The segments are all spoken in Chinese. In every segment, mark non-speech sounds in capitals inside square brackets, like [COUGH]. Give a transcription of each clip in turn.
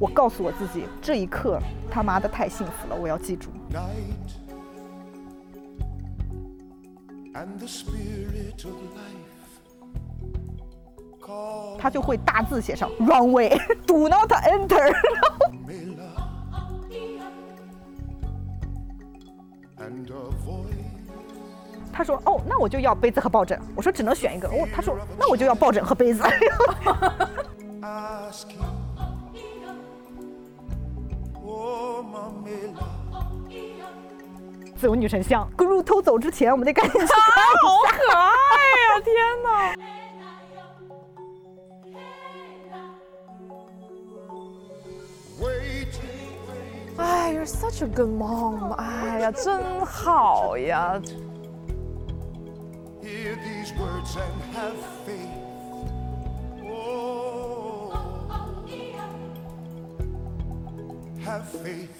我告诉我自己，这一刻他妈的太幸福了，我要记住。他就会大字写上 runway [LAUGHS] do not enter。[LAUGHS] 他说哦，那我就要杯子和抱枕。我说只能选一个。哦，他说那我就要抱枕和杯子。自由女神像 Guru 偷走之前，我们得赶紧去好。可爱呀、天哪！哎，You're such a good mom！哎呀，真好呀！hear these words and have faith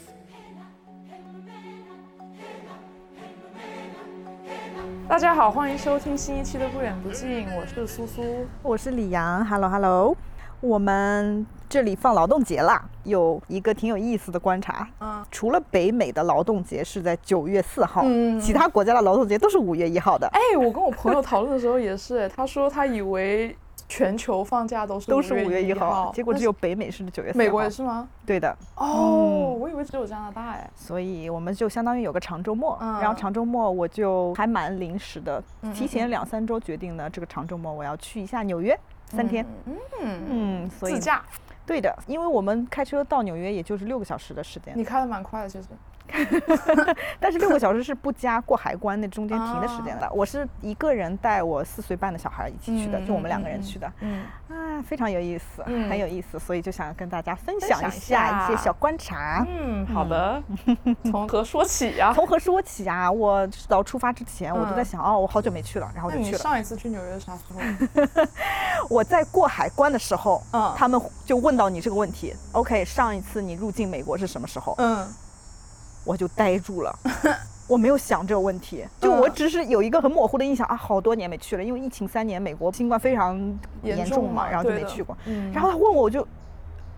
家好，欢迎收听新一期的《不远不近》，我是苏苏。我是李阳，Hello Hello，我们这里放劳动节啦，有一个挺有意思的观察。嗯，除了北美的劳动节是在九月四号，嗯。其他国家的劳动节都是五月一号的，哎，我跟我朋友讨论的时候也是，他说他以为全球放假都是都是五月一一号，结果只有有北美是九月四号。美国也是吗？对的，哦，我以为只有加拿大哎。所以我们就相当于有个长周末，嗯然后长周末我就还蛮临时的，嗯提前两三周决定呢，这个长周末我要去一下纽约三天。嗯嗯，嗯，所以自驾，对的，因为我们开车到纽约也就是六个小时的时间，你开的蛮快的，其实。[LAUGHS] 但是六个小时是不加过海关那中间停的时间的。啊我是一个人带我四岁半的小孩一起去的，嗯就我们两个人去的。嗯，啊，非常有意思，嗯很有意思，所以就想跟大家分分享一下下一些小观察。嗯，好的。[LAUGHS] 从何说起呀？从何说起啊？我到出发之前，我都在嗯想，哦，我好久没去了，然后就去了。上一次去纽约是啥时候？[LAUGHS] 我在过海关的时候，嗯他们就问到你这个问题。OK，上一次你入境美国是什么时候？嗯，我就呆住了。[LAUGHS] 我没有想这个问题，就我嗯只是有一个很模糊的印象啊，好多年没去了，因为疫情三年，美国新冠非常严严重嘛，重然后就没去过。嗯然后他问我，我就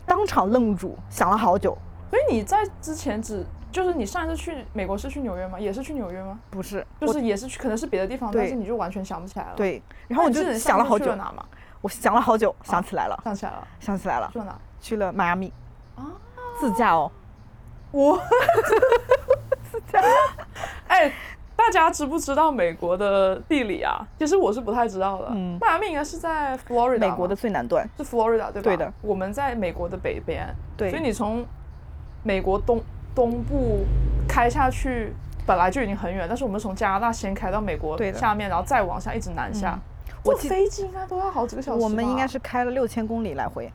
当场愣住，想了好久。所以你在之前只就是你上一次去美国是去纽约吗？也是去纽约吗？不是，就是也是去，可能是别的地方，但是你就完全想不起来了。，对，然后我就你想了好久，哪吗？我想了好久，想起来了，想起来了，想起来了去，了哪？去了迈阿密，啊，自驾哦。我 [LAUGHS] 哎，大家知不知道美国的地理啊？其实我是不太知道的。嗯迈阿密应该是在 Florida，美国的最南端，是 Florida 对吧？对的。我们在美国的北边，对所以你从美国东东部开下去，本来就已经很远，但是我们从加拿大先开到美国下面，然后再往下一直南下。坐飞机应该都要好几个小时。我们应该是开了六千公里来回，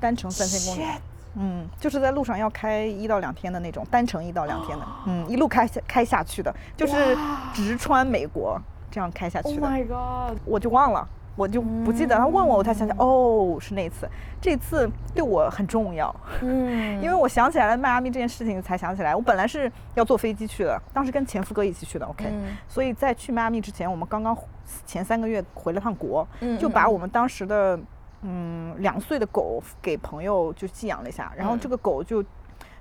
单程三千公里。嗯，就是在路上要开一到两天的那种，单程一到两天的，嗯，一路开下开下去的，就是直穿美国这样开下，Oh 去的，my god！我就忘了，我就不记得。他问我，我才想起，哦，是那次，这次对我很重要，嗯，[LAUGHS] 因为我想起来了迈阿密这件事情，才想起来，我本来是要坐飞机去的，当时跟前夫哥一起去的，OK，、嗯。所以在去迈阿密之前，我们刚刚前三个月回了趟国，嗯就把嗯我们当时的嗯两岁的狗给朋友就寄养了一下，然后嗯这个狗就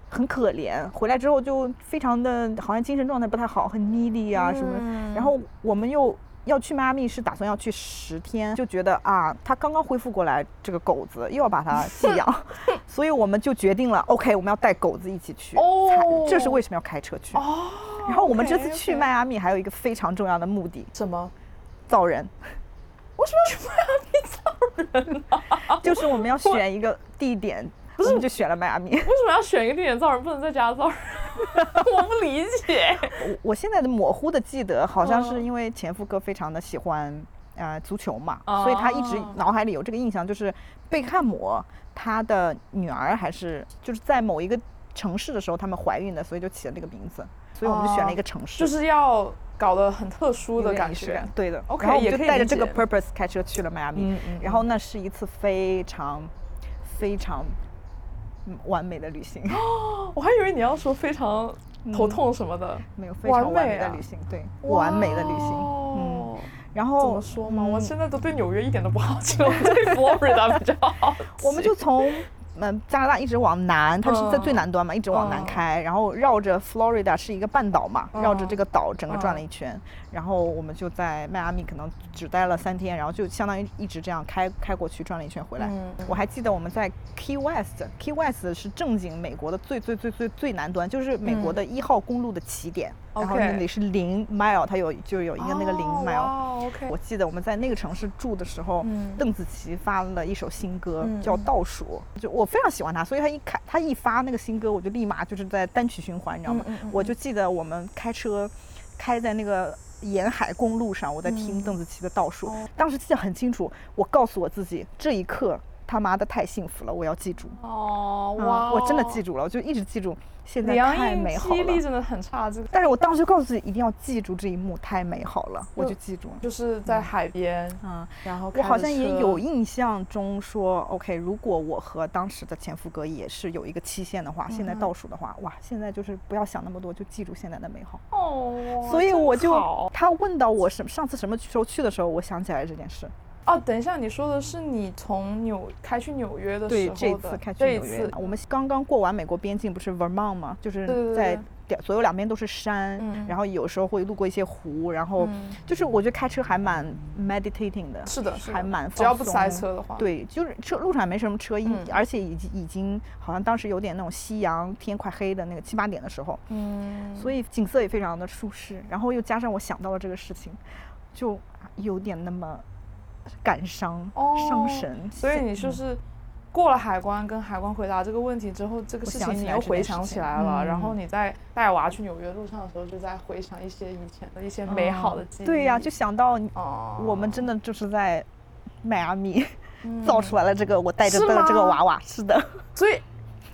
很可怜，回来之后就非常的好像精神状态不太好，很 needy 啊什么然后我们又。要去迈阿密是打算要去十天，就觉得啊，它刚刚恢复过来，这个狗子又要把它寄养，[LAUGHS] 所以我们就决定了，OK，我们要带狗子一起去。哦这是为什么要开车去。哦，然后我们这次去迈阿密还有一个非常重要的目的，什么？造人。为什么要去迈阿密造人啊？就是我们要选一个地点，我们就选了迈阿密。[LAUGHS] 为什么要选一个地点造人，不能在家造人？[LAUGHS] 我不理解。我我现在的模糊的记得，好像是嗯因为前夫哥非常的喜欢呃足球嘛，哦所以他一直脑海里有这个印象，就是贝克汉姆他的女儿还是就是在某一个城市的时候他们怀孕的，所以就起了这个名字，所以我们就选了一个城市，就是要搞得很特殊的感觉。对的 OK，然后我就带着这个 purpose 开车去了迈阿密，嗯嗯然后那是一次非常非常嗯完美的旅行。哦我还以为你要说非常头痛什么的。没有非常完完美的旅行，对，完美的旅行，嗯，嗯。然后怎么说嘛？我嗯现在都对纽约一点都不好奇了，我对 Florida 比较好奇。[LAUGHS] 我们就从嗯，加拿大一直往南，它是在最嗯。南端嘛，一直往南嗯。开，然后绕着 Florida 是一个半岛嘛，绕着嗯。这个岛整个转了嗯。一圈，然后我们就在迈阿密可能只待了三天，然后就相当于一直这样开开过去转了一圈回来。我还记得我们在 Key West，Key West 是正经美国的最最最最最南端，就是美国嗯。的一号公路的起点，然后那里是零 mile，它有就有一个那个零哦 mile。，OK，我记得我们在那个城市住的时候，嗯邓紫棋发了一首新歌，嗯叫《嗯倒数》，就我非常喜欢她，所以她一开她一发那个新歌，我就立马就是在单曲循环，你知道吗？我就记得我们开车开在那个沿海公路上，我在听嗯邓紫棋的《倒数》哦当时记得很清楚，我告诉我自己，这一刻他妈的太幸福了，我要记住。哦，嗯哇，我真的记住了，我就一直记住，现在太美好了。记忆力真的很差，这个但是我当时就告诉自己一定要记住这一幕，太美好了，我就记住了。就是在海边，嗯，然后我好像也有印象中说，OK，如果我和当时的前夫哥也是有一个期限的话，现在嗯倒数的话，哇，现在就是不要想那么多，就记住现在的美好。哦，所以我就他问到我什上次什么时候去的时候，我想起来这件事。哦，等一下，你说的是你从纽开去纽约的对，时这候的次开去纽约，，我们刚刚过完美国边境，不是 Vermont 吗？就是对对在左右两边都是山，嗯。然后有时候会路过一些湖，然后嗯就是我觉得开车还蛮 meditating 的，是的，是的还蛮只要不放松塞车的话，，对，就是车路上也没什么车，一嗯而且已经已经好像当时有点那种夕阳，天快黑的那个七八点的时候，嗯，所以景色也非常的舒适。然后又加上我想到了这个事情，就有点那么感伤、伤哦神。所以你就嗯是过了海关，跟海关回答这个问题之后，这个事情你又回想起来了，然后嗯你在带娃去纽约路上的时候，就在回想一些以前的一些美好的记忆。嗯对呀、就想到哦，我们真的就是在迈阿密造出来，来了这个我带着是的这个娃娃。是的，所以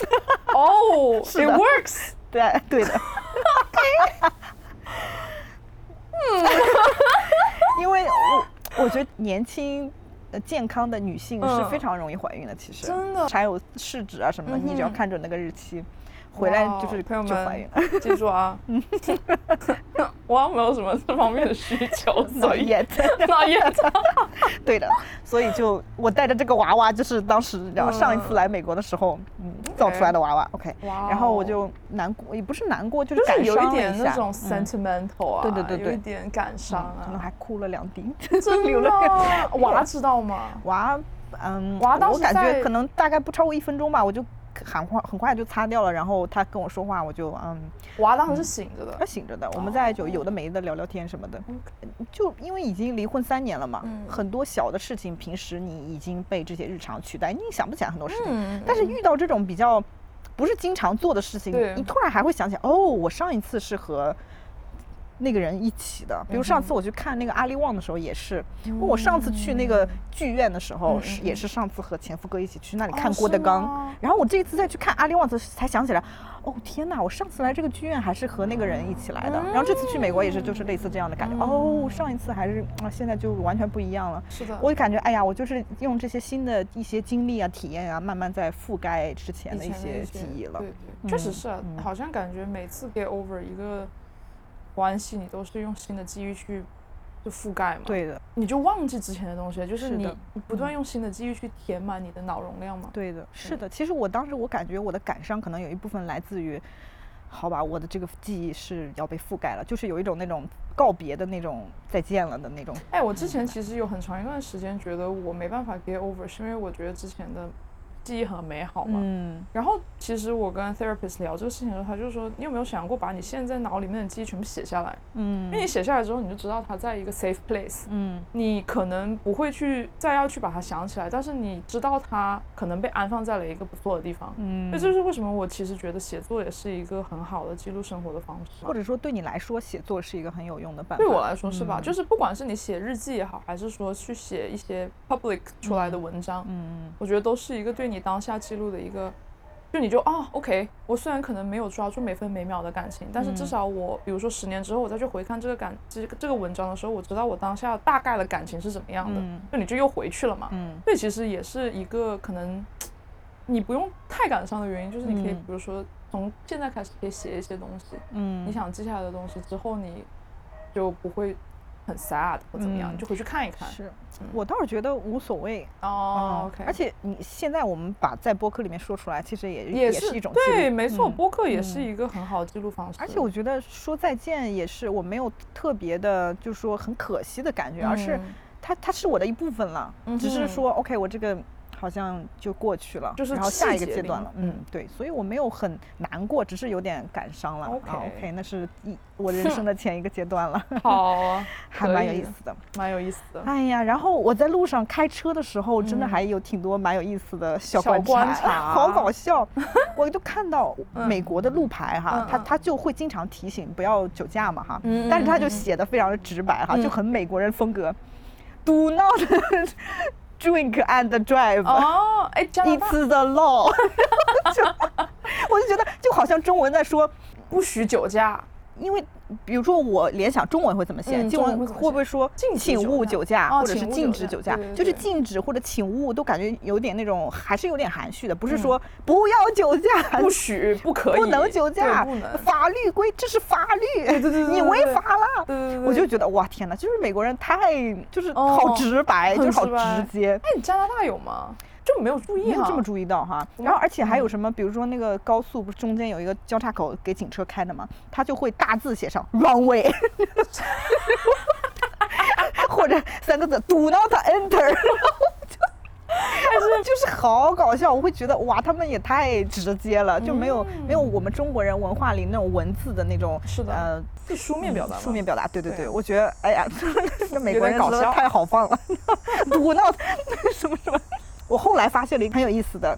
[LAUGHS] 哦是，it works。对对的。[LAUGHS] [LAUGHS] 因为我我觉得年轻。呃，健康的女性是嗯。非常容易怀孕的，其实真的。还有试纸啊什么的，你只要看准那个日期，回来就是朋友就怀孕了。记住啊，[LAUGHS] 我没有什么这方面的需求，所以也那也对的，所以就我带着这个娃娃，就是当时上一次嗯。来美国的时候，嗯，造出来的娃娃，OK，然后我哦。就难过，也不是难过，就是感伤了下点那种嗯。sentimental 啊，对对对对有一点感伤啊，可能还哭了两滴，真 [LAUGHS] 流了两的 [LAUGHS] 娃知道吗？娃，嗯，娃当时我感觉可能大概不超过一分钟吧，我就喊话很快就擦掉了，然后他跟我说话，我就嗯，娃当时是醒着的，他醒着的，我们在就哦有的没的聊聊天什么的，就因为已经离婚三年了嘛，嗯。很多小的事情平时你已经被这些日常取代，你想不起来很多事情，嗯但是遇到这种比较不是经常做的事情，你突然还会想起来，哦，我上一次是和那个人一起的。比如上嗯次我去看那个阿里旺的时候也是，我上次去那个剧院的时候嗯是嗯。也是上次和前夫哥一起去那里哦看郭德纲。吗，然后我这一次再去看阿里旺的时候才想起来，哦天哪，我上次来这个剧院还是和那个人一起来的，然后这次去美国也是就是类似这样的感觉，哦，上一次还是啊现在就完全不一样了。是的，我就感觉，哎呀，我就是用这些新的一些经历啊、体验啊，慢慢在覆盖之前的一些记忆了。对对，确实嗯。是好像感觉每次 get over 一个关系，你都是用新的记忆去就覆盖嘛，，对的，你就忘记之前的东西，就是你不断用新的记忆去填满你的脑容量嘛，对的，是的。其实我当时我感觉我的感伤可能有一部分来自于，好吧，我的这个记忆是要被覆盖了，就是有一种那种告别的那种再见了的那种。哎，我之前其实有很长一段时间觉得我没办法 get over，是因为我觉得之前的记忆很美好嘛。嗯然后其实我跟 therapist 聊这个事情的时候，他就说，你有没有想过把你现在脑里面的记忆全部写下来？嗯因为你嗯写下来之后，你就知道它在一个 safe place。嗯你可能不会去再要去把它想起来，但是你知道它可能被安放在了一个不错的地方。嗯这就是为什么我其实觉得写作也是一个很好的记录生活的方式。或者说对你来说，写作是一个很有用的办法。对我来说是吧？嗯就是不管是你写日记也好，还是说去写一些 public 出来的文章，嗯我觉得都是一个对你当下记录的一个，就你就哦，OK，我虽然可能没有抓住每分每秒的感情，但是至嗯。少我，比如说十年之后我再去回看这个感这个这个文章的时候，我知道我当下大概的感情是怎么样的，嗯。就你就又回去了嘛。嗯。这其实也是一个可能你不用太感伤的原因，就是你可以嗯。比如说从现在开始可以写一些东西，嗯，你想记下来的东西之后，你就不会很 sad 或怎么样，嗯你就回去看一看。是我倒是觉得无所谓。哦嗯，OK，而且你现在我们把在播客里面说出来，其实也也是一种对，没错，嗯播客也是一个很好的记录方式。而且我觉得说再见也是我没有特别的，就是说很可惜的感觉，而是嗯它它是我的一部分了，只是说 OK，我这个好像就过去了，就是然后下一个阶段了，嗯嗯，对，所以我没有很难过，只是有点感伤了。啊 OK 那是一我人生的前一个阶段了，[LAUGHS] 好啊，还蛮有意思的。蛮有意思的。哎呀，然后我在路上开车的时候，真的嗯还有挺多蛮有意思的小小观观察 [LAUGHS] 好搞笑。[LAUGHS] 我就看到嗯美国的路牌哈，嗯嗯它它就会经常提醒不要酒驾嘛哈，嗯但是它就写的非常的直白哈，嗯就很美国人风格，Do not drink and drive。It's 大 the law [LAUGHS] 就 [LAUGHS] 我就觉得就好像中文在说，不许酒驾。因为比如说我联想中文会怎么写，嗯中文会不会说请勿酒驾，哦或者是禁止酒驾？就是禁止或者请勿都感觉有点那种还是有点含蓄的，不是嗯说不要酒驾，不许，不可以，不能酒驾法律规这是法律，你违法了。我就觉得哇天哪，就是美国人太就是哦好直白，很就是好直接。哎，你加拿大有吗？就没有注意哈，没有这么注意到哈。然后而且还有嗯什么，比如说那个高速不是中间有一个交叉口给警车开的嘛，他就会大字写上 wrong way，[LAUGHS] 或者三个字 do not enter。[LAUGHS] 但是就是好搞笑，我会觉得哇，他们也太直接了，就没有、没有我们中国人文化里那种文字的那种是的。呃是书面表达吗，书面表达，对对对，对我觉得哎呀，[LAUGHS] 这美有国人搞笑。太好放了，do not 什么什么。我后来发现了一个很有意思的，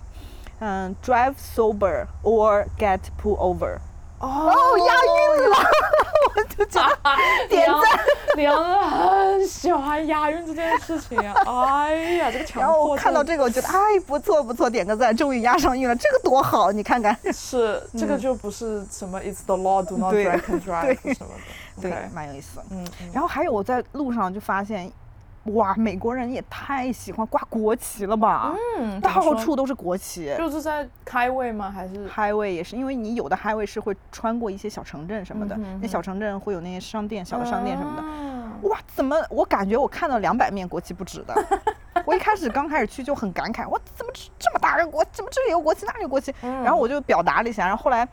嗯，drive sober or get pull over。哦哦，押韵了，[LAUGHS] 我就觉得 [LAUGHS] 点赞。李阳真的很喜欢押韵这件事情啊！[LAUGHS] 哎呀，这个强然后我看到这个，我觉得哎不错不错，点个赞，终于押上韵了，这个多好，你看看。是这个就不是什么 It's the law, do not 对 drink and drive 什么的。对蛮有意思。嗯嗯，然后还有我在路上就发现，哇，美国人也太喜欢挂国旗了吧？嗯，到处都是国旗。就是在开胃吗？还是 highway 也是，因为你有的 highway 是会穿过一些小城镇什么的，嗯哼那小城镇会有那些商店、小的商店什么的。的？哇，怎么我感觉我看到两百面国旗不止的？[LAUGHS] 我一开始刚开始去就很感慨，我怎么这这么大个国，怎么这里有国旗，那里有国旗？嗯然后我就表达了一下，然后后来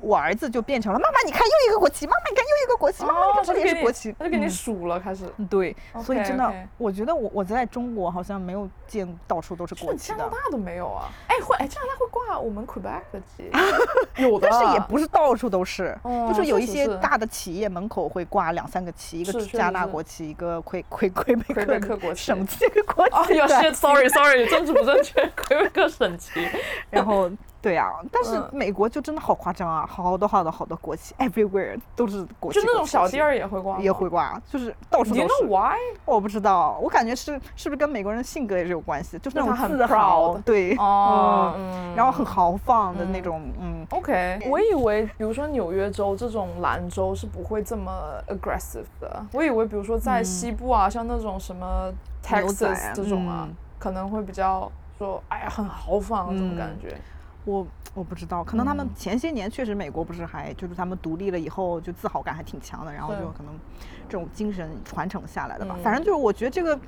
我儿子就变成了妈妈，你看又一个国旗，妈妈你看又一个国旗，妈妈你哦，看这里也是国旗，他就给你嗯数了，开始。对，所以真的我觉得我我在中国好像没有见到处都是国旗的加拿大。都没有啊？哎，会哎，加拿大会挂我们 Quebec 的旗，[LAUGHS] 有的，但是也不是到处都是，哦就是有一些大的企业门口会挂两三个旗，一个是加拿大国旗，一个魁魁魁北克国旗省旗国旗。哦，有对些 sorry sorry，政治不正确，[LAUGHS] 魁北克省旗。[LAUGHS] 然后对啊，但是嗯。美国就真的好夸张啊，好多好多好多国旗，everywhere 都是国旗，就那种小店儿也会挂，也会挂，就是到处 You 都 know 是。why？我不知道，我感觉是是不是跟美国人性格也是有关系，就是那种很自豪，对，哦嗯，嗯。然后很豪放的那种，嗯，OK，我以为比如说纽约州这种蓝州是不会这么 aggressive 的，我以为比如说在西部啊，像那种什么 Texas 这种啊，嗯。可能会比较说，哎呀，很豪放那种嗯。感觉。我我不知道，可能他们嗯。前些年确实美国不是还就是他们独立了以后就自豪感还挺强的，然后就可能这种精神传承下来的吧。嗯。反正就是我觉得这个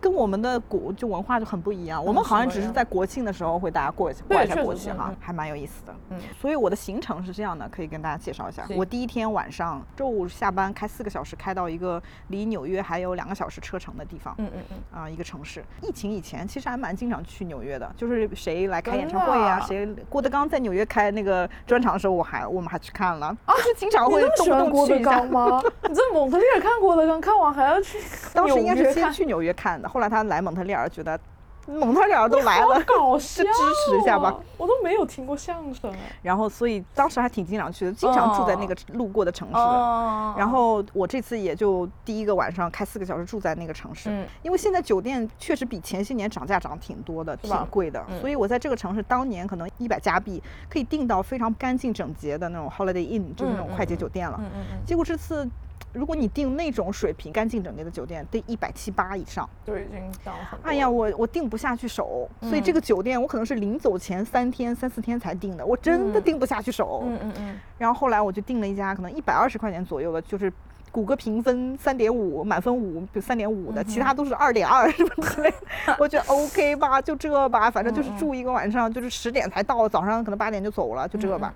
跟我们的国就文化就很不一样，我们嗯好像只是在国庆的时候会大家过一下过一下确实是国旗哈嗯，还蛮有意思的。嗯所以我的行程是这样的，可以跟大家介绍一下。我第一天晚上周五下班开四个小时，开到一个离纽约还有两个小时车程的地方。嗯嗯嗯，啊、一个城市。疫情以前其实还蛮经常去纽约的，就是谁来开演唱会啊谁郭德纲在纽约开那个专场的时候，我还我们还去看了，就是 [LAUGHS] 经常会你那么喜动郭德不动去一下纲。吗？[LAUGHS] 你在蒙特利尔看郭德纲，看完还要去当时应该是先去纽约看的，后来他来蒙特利尔，觉得蒙特利尔都来了好，[LAUGHS] 搞笑、就支持一下吧。我都没有听过相声哎。然后所以当时还挺经常去的，经常住在那个路过的城市。哦然后我这次也就第一个晚上开四个小时住在那个城市，嗯因为现在酒店确实比前些年涨价涨挺多的，挺贵的，嗯所以我在这个城市当年可能一百加币可以订到非常干净整洁的那种 Holiday Inn，就是那种快捷酒店了。嗯嗯嗯，结果这次。如果你订那种水平干净整洁的酒店，得一百七八以上。就已经涨很多。哎呀，，我我定不下去手，所以这嗯个酒店我可能是临走前三天、三四天才订的，我真的嗯定不下去手。嗯嗯嗯，然后后来我就订了一家可能一百二十块钱左右的，就是谷歌评分三点五，满分五，就三点五的，其他都是二点二什么之类的。[LAUGHS] 我觉得 OK 吧，就这吧，反正就是住一个晚上，就是十点才到，早上可能八点就走了，就这吧。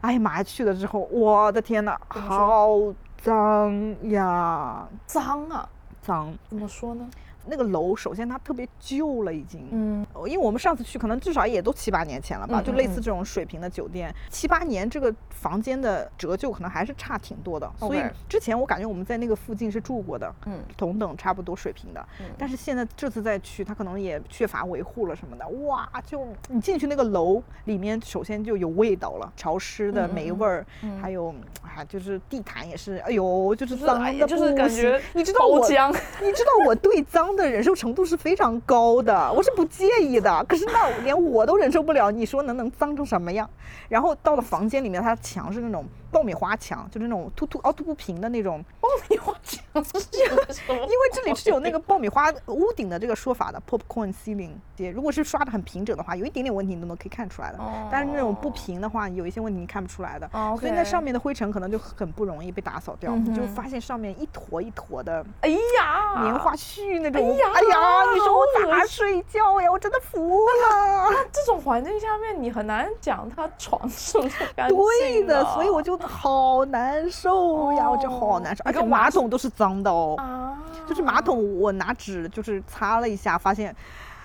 哎呀妈呀，去了之后，我的天呐，好脏呀，脏啊，脏！怎么说呢？那个楼首先它特别旧了，已经。嗯，呃因为我们上次去可能至少也都七八年前了吧，就类似这种水平的酒店，七八年这个房间的折旧可能还是差挺多的。所以之前我感觉我们在那个附近是住过的，嗯。同等差不多水平的。嗯。但是现在这次再去，它可能也缺乏维护了什么的，哇，就你进去那个楼里面，首先就有味道了，潮湿的霉味儿，嗯。还有啊，就是地毯也是，哎呦，就是脏的哎就是不行。感觉你知道我你知道我对脏的忍受程度是非常高的，我是不介意的。可是那连我都忍受不了，你说能能脏成什么样？然后到了房间里面，它墙是那种爆米花墙，就是那种凸凸凹凸不平的那种。爆米花墙？[LAUGHS] 因为这里是有那个爆米花屋顶的这个说法的，popcorn ceiling。也如果是刷的很平整的话，有一点点问题你都能可以看出来的。但是那种不平的话，有一些问题你看不出来的。哦所以那上面的灰尘可能就很不容易被打扫掉，嗯你就发现上面一坨一坨的。哎呀，棉花絮那种，哎呀哎呀，你说我咋睡觉呀？我真的服了。[LAUGHS] 这种环境下面，你很难讲他床是不是干净对的，啊所以我就好难受呀，我就好难受，而且马桶都是脏的哦，啊，就是马桶我拿纸就是擦了一下，发现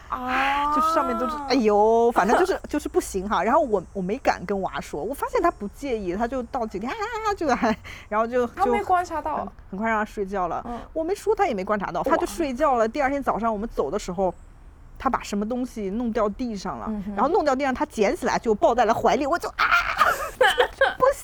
啊，就是上面都是，哎呦，反正就是 [LAUGHS] 就是不行哈。然后我我没敢跟娃说，我发现他不介意，他就到几天啊就还，然后就就他没观察到，很快让他睡觉了。嗯。我没说，他也没观察到，他就睡觉了。第二天早上我们走的时候，他把什么东西弄掉地上了，嗯然后弄掉地上，他捡起来就抱在了怀里，我就啊，不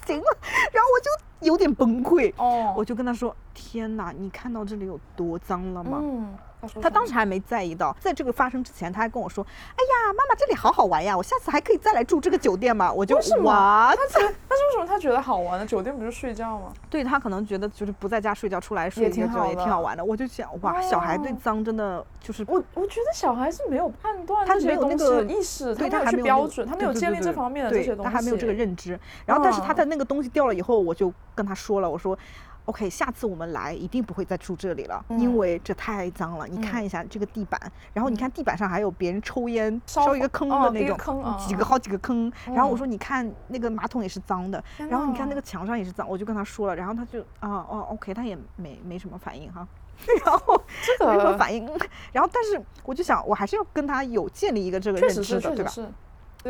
行了，[LAUGHS] 然后我就有点崩溃。哦，我就跟他说：“天哪，你看到这里有多脏了吗？”嗯，他当时还没在意到，在这个发生之前，他还跟我说：“哎呀，妈妈这里好好玩呀，我下次还可以再来住这个酒店嘛？”我就为什么哇，他觉得，但是为什么他觉得好玩呢？酒店不是睡觉吗？对他可能觉得就是不在家睡觉，出来睡也一个觉也挺挺好玩的。我就想，哇，小孩对哦脏真的就是我我觉得小孩是没有判断他没这些东西有那个的意识，对他还没有标准，他没有建立这方面的这对些东西，他还没有这个认知。然后，但是他嗯的那个东西掉了以后，我就跟他说了，我说。OK，下次我们来一定不会再住这里了，因嗯为这太脏了。你看一下这个地板，然后你看地板上还有别人抽烟烧烧一个坑的那种，几个好几个坑。然后我嗯说你看那个马桶也是脏的，天然后你看那个墙上也是脏，我就跟他说了，然后他就啊哦 OK，他也没没什么反应哈。[LAUGHS] 然后这个没什么反应，[LAUGHS] 然后但是我就想，我还是要跟他有建立一个这个认知的，对吧？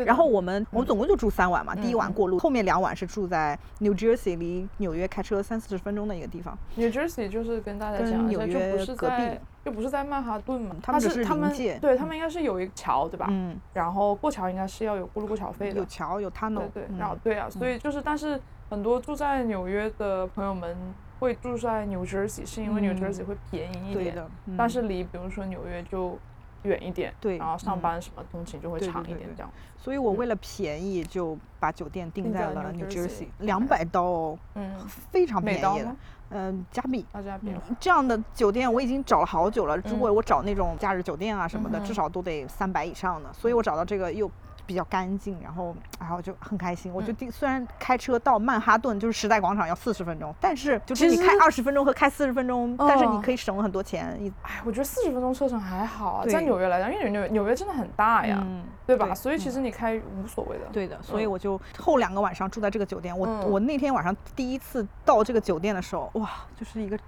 然后我们我们总共就住三晚嘛，第一晚嗯过路，后面两晚是住在 New Jersey，离纽约开车三四十分钟的一个地方。New Jersey 就是跟大家讲一下，就不是隔壁。在就不是在曼哈顿嘛，它他们是是他们对他们应该是有一个桥对吧？嗯，然后过桥应该是要有过路过桥费的。有，桥有 tunnel，对然后对啊，所以就是但是很多住在纽约的朋友们会住在 New Jersey，是因为 New 嗯。Jersey 会便宜一点，但是离比如说纽约就远一点，对然后上嗯班什么通勤就会长一点这样，所以我为了便宜就把酒店订订在在了 New Jersey 两百刀哦，嗯，非常便宜的嗯，加币。大家别这样的酒店我已经找了好久了，如果嗯我找那种假日酒店啊什么的，嗯至少都得三百以上的，所以我找到这个又比较干净，然后然后就很开心。我就嗯定虽然开车到曼哈顿就是时代广场要四十分钟，但是就是你开二十分钟和开四十分钟，但是你嗯可以省很多钱。你哎，我觉得四十分钟车程还好啊，在纽约来讲，因为纽约纽约真的很大呀，嗯，对吧？对所以其嗯实你开无所谓的。对的，所以嗯我就后两个晚上住在这个酒店。我、嗯我那天晚上第一次到这个酒店的时候，哇，就是一个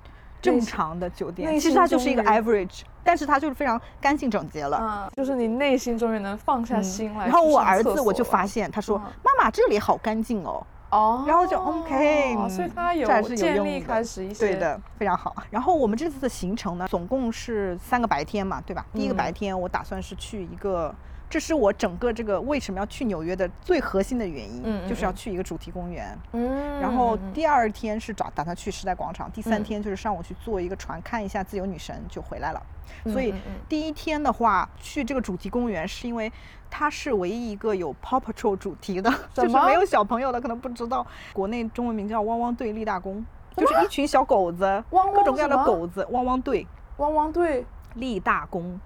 正常的酒店，内其实它就是一个 average，但是它就是非常干净整洁了。嗯，就是你内心终于能放下嗯心来、然后我儿子我就发，现，他说：“嗯妈妈，这里好干净哦。哦，然后就 OK，所以嗯他有这还是有建立用的开始一”些对，的，非常好。然后我们这次的行程呢，总共是三个白天嘛，对吧？第一个白嗯天我打算是去一个。这是我整个这个为什么要去纽约的最核心的原因，就是要嗯。去一个主题公园。嗯，然后嗯。第二天是找打算去时代广场，第三嗯。天就是上午去坐一个船看一下自由女神就回来了。所以第一天的话去这个主题公园，是因为它是唯一一个有 Paw Patrol 主题的，就是没有小朋友的可能不知道，国内中文名叫汪汪队立大功，就是一群小狗子，汪各种各样的狗子，汪汪队汪汪队。立大功。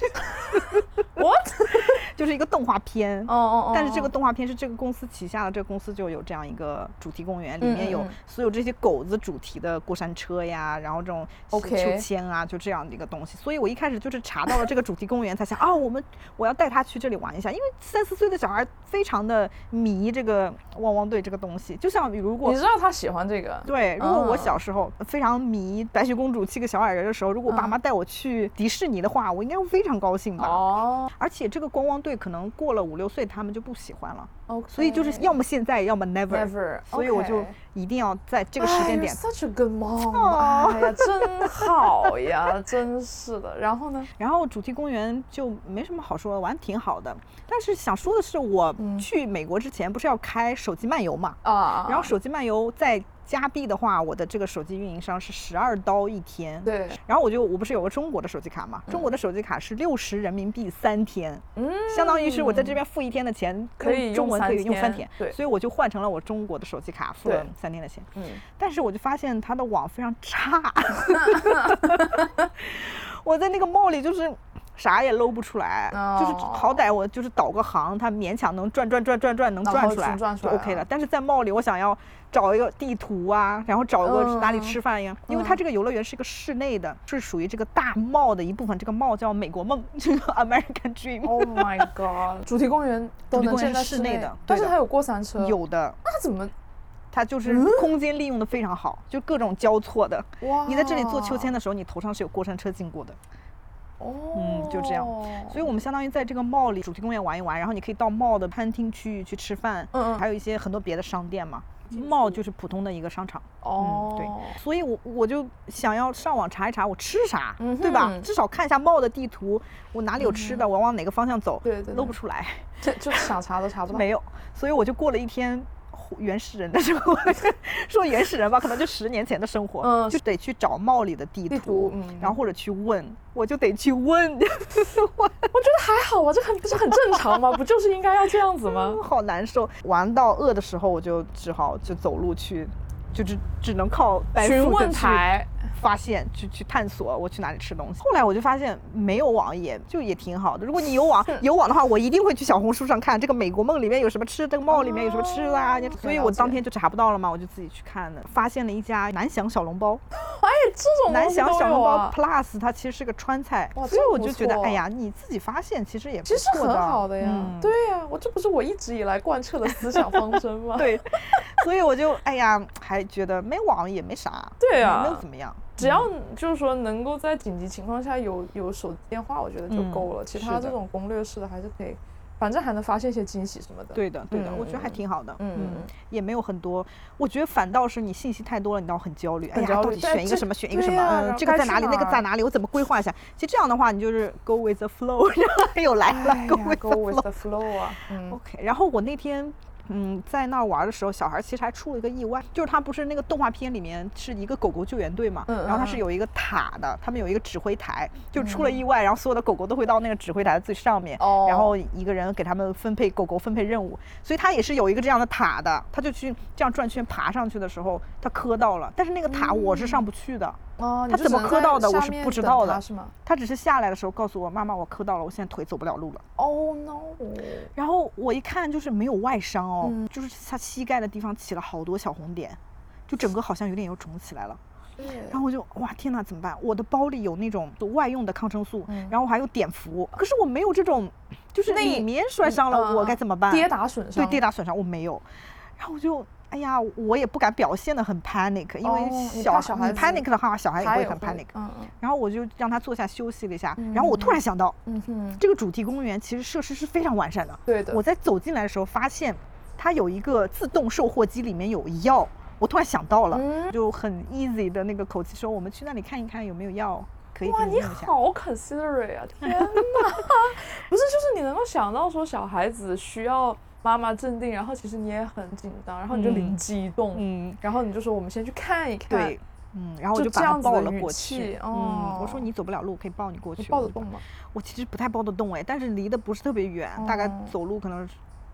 [LAUGHS] what？[LAUGHS] 就是一个动画片。哦哦哦，但是这个哦动画片是这个公司旗下的，这个公司就有这样一个主题公园，里面有所有这些狗子主题的过山车呀，然后这种 OK 秋千啊，就这样的一个东西。所以我一开始就是查到了这个主题公园，才想啊，我们我要带他去这里玩一下，因为三四岁的小孩非常的迷这个汪汪队这个东西，就像如果你知道他喜欢这个，对，如果我嗯小时候非常迷白雪公主七个小矮人的时候，如果我爸嗯。妈带我去迪士尼的话，我应该会非常高兴吧。哦而且这个观光队可能过了五六岁，他们就不喜欢了所以就是要么现在，要么 never。never，所以我就一定要在这个时间点哎。，such a good mom，哦哎呀，真好呀，[LAUGHS] 真是的。然后呢？然后主题公园就没什么好说的，玩挺好的。但是想说的是，我嗯去美国之前不是要开手机漫游嘛？啊，然后手机漫游在加币的话，我的这个手机运营商是十二刀一天。对，然后我就我不是有个中国的手机卡嘛？中国的手机卡是六十人民币三天，嗯，相当于是我在这边付一天的钱，可以中文可以用三天。对所以我就换成了我中国的手机卡，付了三天的钱。嗯，但是我就发现它的网非常差 [LAUGHS] [LAUGHS] 我在那个 mall 里就是啥也搂不出来，就是哦好歹我就是导个航，它勉强能转转转转转能转出来就就转出来 OK 了了。但是在 mall 里，我想要找一个地图啊，然后找一个哪里嗯吃饭呀，因为它嗯这个游乐园是一个室内的，是属于这个大 mall 的一部分。这个 mall 叫美国梦，这个 American Dream。Oh my [LAUGHS] god！主题公园都能建在室是室内的但是它有过山车，有的，那它怎么它就是空间利用的非常好，就各种交错的。哇？你在这里做秋千的时候，你头上是有过山车经过的。哦，嗯就这样。所以我们相当于在这个 mall 里主题公园玩一玩，然后你可以到 mall 的餐厅区域去吃饭，嗯嗯。还有一些很多别的商店嘛。mall 就是普通的一个商场，哦嗯，，对，所以我我就想要上网查一查我吃啥，对吧？至少看一下 mall 的地图，我哪里有吃的，我往哪个方向走，对对对。搂不出来，这就想查都查不到，没有，所以我就过了一天。原始人的生活，[LAUGHS] 说原始人吧，可能就十年前的生活，嗯就得去找 mall 里的地图，地图嗯然后或者去问，我就得去问，[LAUGHS] 我觉得还好啊，这很不是很正常吗？不就是应该要这样子吗？[LAUGHS] 好难受。玩到饿的时候，我就只好就走路去，就只只能靠白询问台，发现，去去探索我去哪里吃东西。后来我就发现没有网也就也挺好的。如果你有网有网的话，我一定会去小红书上看这个美国梦里面有什么吃，这个 mall 里面有什么吃的啊。哦所以我当天就查不到了嘛，我就自己去看了，发现了一家南翔小笼包。[LAUGHS] 哎，这种南翔小笼包 Plus 它其实是个川菜，所以我就觉得，错哎呀，你自己发现其实也不其实很好的呀，嗯对呀，我这不是我一直以来贯彻的思想方针吗？[LAUGHS] 对，所以我就哎呀，还觉得没网也没啥，对啊没有怎么样。只要就是说能够在紧急情况下有有手机电话，我觉得就嗯够了。其他这种攻略式的还是可以，反正还能发现一些惊喜什么的。对的，对的，我觉得还嗯挺好的。嗯也没有很多。我觉得反倒是你信息太多了，你倒很焦虑。哎呀，到底选一个什么？选一个什么？这个在哪里？那个在哪里？我怎么规划一下？其实这样的话，你就是 go with the flow，然后又来了哎 go with the flow。the flow 啊，嗯，OK，然后我那天。嗯，在那儿玩的时候，小孩其实还出了一个意外，就是他不是那个动画片里面是一个狗狗救援队嘛，嗯然后它嗯嗯是有一个塔的，他们有一个指挥台，就出了意。外，然后所有的狗狗都会到那个指挥台的最上面，哦然后一个人给他们分配狗狗分配任务，所以他也是有一个这样的塔的，他就去这样转圈爬上去的时候，他磕到了，但是那个塔我是上不去的，哦，他怎么磕到的我是不知道的他是吗他只是下来的时候告诉我妈妈我磕到了，我现在腿走不了路了。？Oh no！然后我一看就是没有外伤哦，嗯就是他膝盖的地方起了好多小红点，就整个好像有点又肿起来了。然后我就哇天哪，怎么办？我的包里有那种外用的抗生素，嗯然后还有碘伏，可是我没有这种，就是内里面摔伤了，嗯我该怎么办？跌打损伤，对跌打损伤我没有，然后我就。哎呀，我也不敢表现的很 panic，因哦为小小孩 panic 的话，小孩也会很 panic。嗯嗯然后我就让他坐下休息了一下，然后我突然想到，嗯哼，这个主题公园其实设施是非常完善的。对的我在走进来的时候发现，它有一个自动售货机，里面有药。我突然想到了，嗯就很 easy 的那个口气说：“我们去那里看一看有没有药，可以哇，你。好 considerate 啊！天哪，[LAUGHS] 不是，就是你能够想到说小孩子需要妈妈镇定，然后其实你也很紧张，然后你就灵机一动，嗯，然后你就说我们先去看一看，对，，嗯，然后我就把他抱了过气去。哦嗯，我说你走不了路，可以抱你过去。抱得动吗？我其实不太抱得动哎，但是离得不是特别远，大概哦走路可能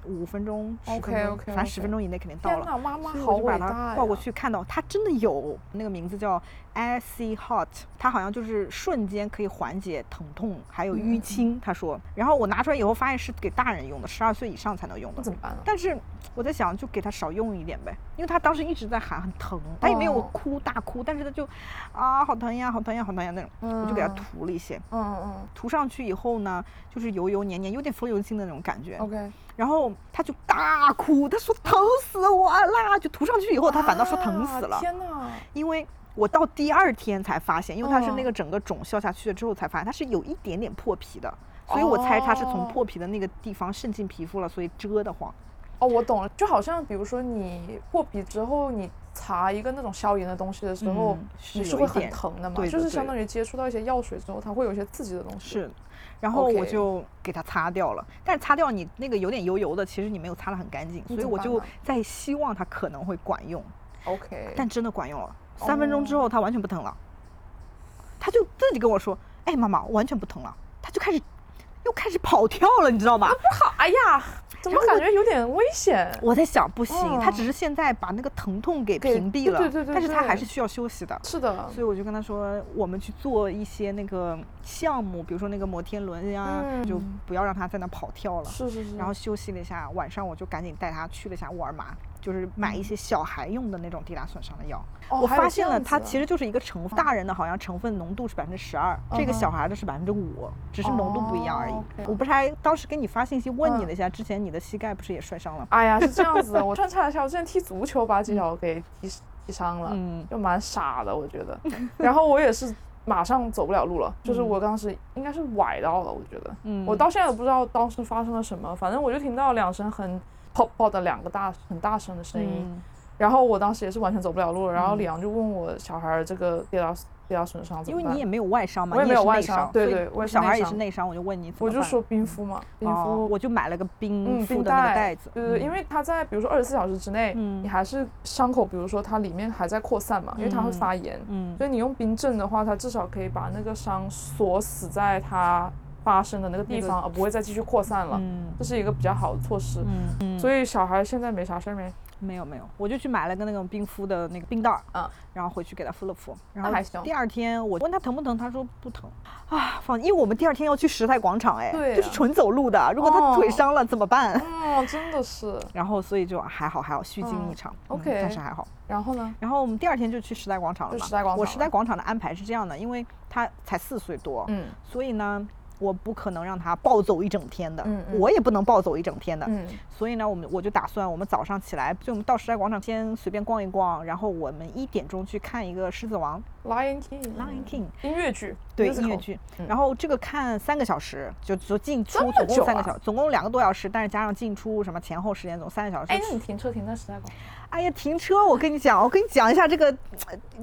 五分钟、十分 OK，钟 OK，反正十分钟以内肯定到了。妈妈好我把它伟大呀！抱过去，看到它真的有那个名字叫 Icy Hot，它好像就是瞬间可以缓解疼痛，还有嗯淤青。他说，然后我拿出来以后发现是给大人用的，十二岁以上才能用的。怎么办呢？但是我在想，就给他少用一点呗，因为他当时一直在喊很疼，他也没有哦哭大哭，但是他就啊好疼呀，好疼呀，好疼呀那种，我就给他嗯涂了一些。嗯嗯涂上去以后呢，就是油油黏黏，有点风油精的那种感觉。，OK，然后他就大哭，他说疼死我啦！就涂上去以后，他反倒说疼死了啊，天哪！因为我到第二天才发现，因为它是那嗯个整个肿消下去了之后才发现它是有一点点破皮的，所以我猜它是从哦破皮的那个地方渗进皮肤了，所以遮得慌。哦，我懂了，就好像比如说你破皮之后，你擦一个那种消炎的东西的时候，嗯是你是会很疼的嘛，对的就是相当于接触到一些药水之后，它会有一些刺激的东西。是，然后我就给它擦掉了，但是擦掉你那个有点油油的，其实你没有擦得很干净，所以我就在希望它可能会管用，，OK，但真的管用了，三分钟之哦后他完全不疼了，他就自己跟我说，哎妈妈完全不疼了，他就开始又开始跑跳了，你知道吗？好，哎呀，怎么感觉有点危险？我在想，不行，他嗯只是现在把那个疼痛给给屏蔽了，对对对但是他还是需要休息的。是的，所以我就跟他说，我们去做一些那个项目，比如说那个摩天轮呀，就嗯不要让他在那跑跳了。是是是，然后休息了一下，晚上我就赶紧带他去了一下沃尔玛，就是买一些小孩用的那种地打损伤的药。我哦我发现了，它其实就是一个成分，大人的好像成分浓度是百分之十二，这个小孩的是百分之五，只是浓度不一样而已我不是还当时给你发信息问你嗯了一下，之前你的膝盖不是也摔伤了吗？哎呀，是这样子的。我穿插一下，我之前踢足球把几脚给踢踢伤了，嗯就蛮傻的，我觉得。然后我也是马上走不了路了，就是嗯我当时应该是崴到了，我觉得。嗯我到现在都不知道当时发生了什么，反正我就听到两声很砰砰的两个大很大声的声音，嗯。然后我当时也是完全走不了路了，然后嗯。李阳就问我小孩儿这个跌倒跌倒损伤怎么办？因为你也没有外伤嘛，我也没有外伤对对小孩也是内伤，我就问你怎么办我就说？冰敷嘛，冰哦敷我就买了个冰嗯，敷的那个袋子，对对，因嗯。为它在比如说二十四小时之内，嗯你还是伤口，比如说它里面还在扩散嘛，因为它会嗯发炎，嗯。所以你用冰镇的话，它至少可以把那个伤锁死在它发生的那个地方，而不会再继续扩散了。嗯这是一个比较好的措施。所以小孩现在没啥事儿没？没有没有，我就去买了个那种冰敷的那个冰袋儿，嗯然后回去给他敷了敷，然后那还行第二天我问他疼不疼，他说不疼，啊，放，因为我们第二天要去时代广场，哎，对啊就是纯走路的，如果他腿哦伤了怎么办？哦，真的是。然后所以就还好还好，虚惊一嗯场、OK 但是还好。然后呢？然后我们第二天就去时代广场了嘛。时代广场我时代广场的安排是这样的，因为他才四岁多，嗯所以呢，我不可能让他暴走一整天的，嗯嗯我也不能暴走一整天的。嗯所以呢，我们我就打算，我们早上起来，就我们到时代广场先随便逛一逛，然后我们一点钟去看一个《狮子王》，Lion King。（Lion King），音乐剧，对音乐剧。嗯然后这个看三个小时，就就进出总共三个小时，总共两个多小时，但是加上进出什么前后时间总三个小时。哎，那你停车停在时代广场？哎呀，停车！我跟你讲，我跟你讲一下这个，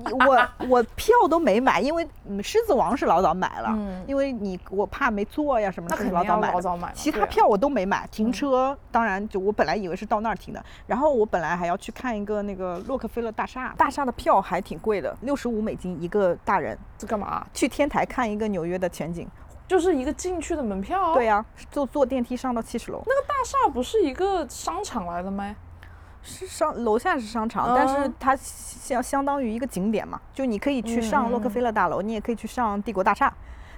呃我我票都没买，因为嗯狮子王是老早买了，嗯因为你我怕没座呀什么的，肯定要老早买的。老早买嘛。其他票我都没买，停车当然就我本来以为是到那儿停的，然后我本来还要去看一个那个洛克菲勒大厦，大厦的票还挺贵的，六十五美金一个大人，这干嘛？去天台看一个纽约的全景。就是一个进去的门票。对呀、坐坐电梯上到七十楼，那个大厦不是一个商场来的吗？是商楼下是商场，但是嗯它相相当于一个景点嘛，就你可以去上洛克菲勒大楼，你也可以去上帝国大厦。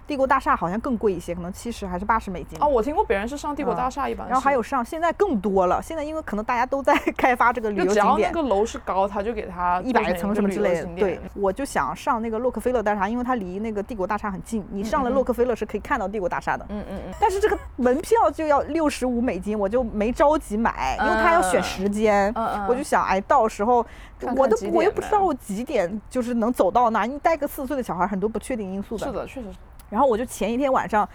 帝国大厦好像更贵一些，可能七十还是八十美金。哦，我听过别人是上帝国嗯大厦，一般是。然后还有上，现在更多了。现在因为可能大家都在开发这个旅游景点，只要那个楼是高，他就给他一百层什么之类的。对，我就想上那个洛克菲勒大厦，因为它离那个帝国大厦很近，你上了洛克菲勒是可以看到帝国大厦的。嗯嗯嗯，但是这个门票就要六十五美金，我就没着急买，因为它要选时间。嗯嗯我就想，哎，到时候我都我又不知道我几点就是能走到那，你带个四岁的小孩，很多不确定因素的。是的，确实是。然后我就前一天晚上，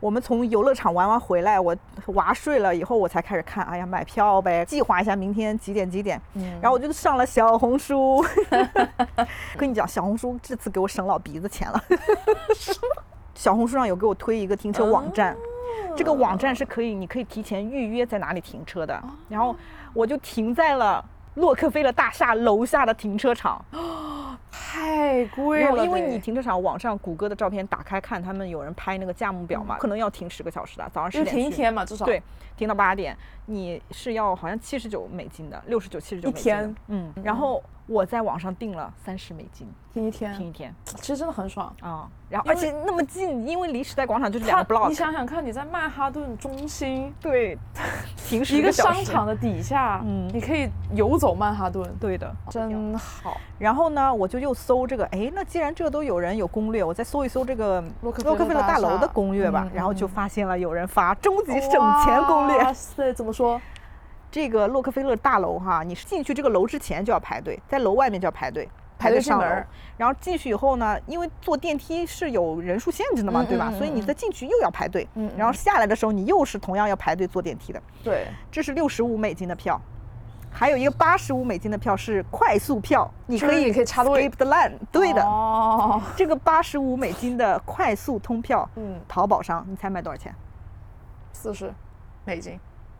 我们从游乐场玩完回来，我娃睡了以后，我才开始看，哎呀，买票呗，计划一下明天几点几点。嗯然后我就上了小红书，[LAUGHS] [LAUGHS] 跟你讲，小红书这次给我省老鼻子钱了。[LAUGHS] 小红书上有给我推一个停车网站，这个网站是可以，你可以提前预约在哪里停车的。然后我就停在了洛克菲勒大厦楼下的停车场。[GASPS] [GASPS] 太太贵了，因为你停车场网上谷歌的照片打开看，他们有人拍那个价目表嘛，可能要停十个小时的，早上十点去。停一天嘛，至少。对，停到八点，你是要好像七十九美金的，六十九、七十九一天，嗯，然后我在网上订了三十美金，听一天，听一天其实真的很爽。啊，然后而且那么近，因为离时代广场就是它两个 block，你想想看，你在曼哈顿中心对，停 [LAUGHS] 十一个商场的底下，嗯你可以游走曼哈顿，对的，真好。然后呢，我就又搜这个，哎，那既然这都有人有攻略，我再搜一搜这个洛克洛克菲勒大楼的攻略吧嗯。然后就嗯发现了有人发终极省钱攻略。哇塞，怎么说？这个洛克菲勒大楼哈，你是进去这个楼之前就要排队，在楼外面就要排队。排队上楼然后进去以后呢，因为坐电梯是有人数限制的嘛，嗯对吧？嗯所以你嗯再进去又要排队，嗯然后下来的时候你又是同样要排队坐电梯的。对，这是六十五美金的票，还有一个八十五美金的票是快速票，你可以就是你可以插队 skip the line。对的，哦，这个八十五美金的快速通票，嗯，淘宝上你猜卖多少钱？四十美金，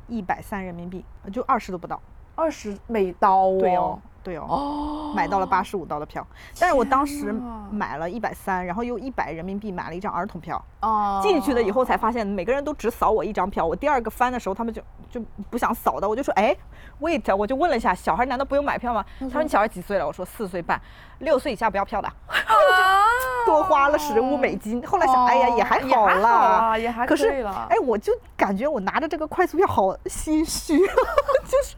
一百三人民币，就二十都不到。二十美刀哦。对哦，对哦。哦，买到了八十五刀的票，但是我当时买了一百三，然后又一百人民币买了一张儿童票。哦，进去了以后才发现，每个人都只扫我一张票。我第二个翻的时候，他们就就不想扫的，我就说，哎，wait，我就问了一下，小孩难道不用买票吗？他说你小孩几岁了？我说四岁半，六岁以下不要票的。啊 [LAUGHS] 多花了十五美金。后来想，哎呀，也还好啦，也还可是以了。哎，我就感觉我拿着这个快速票好心虚，[LAUGHS] 就是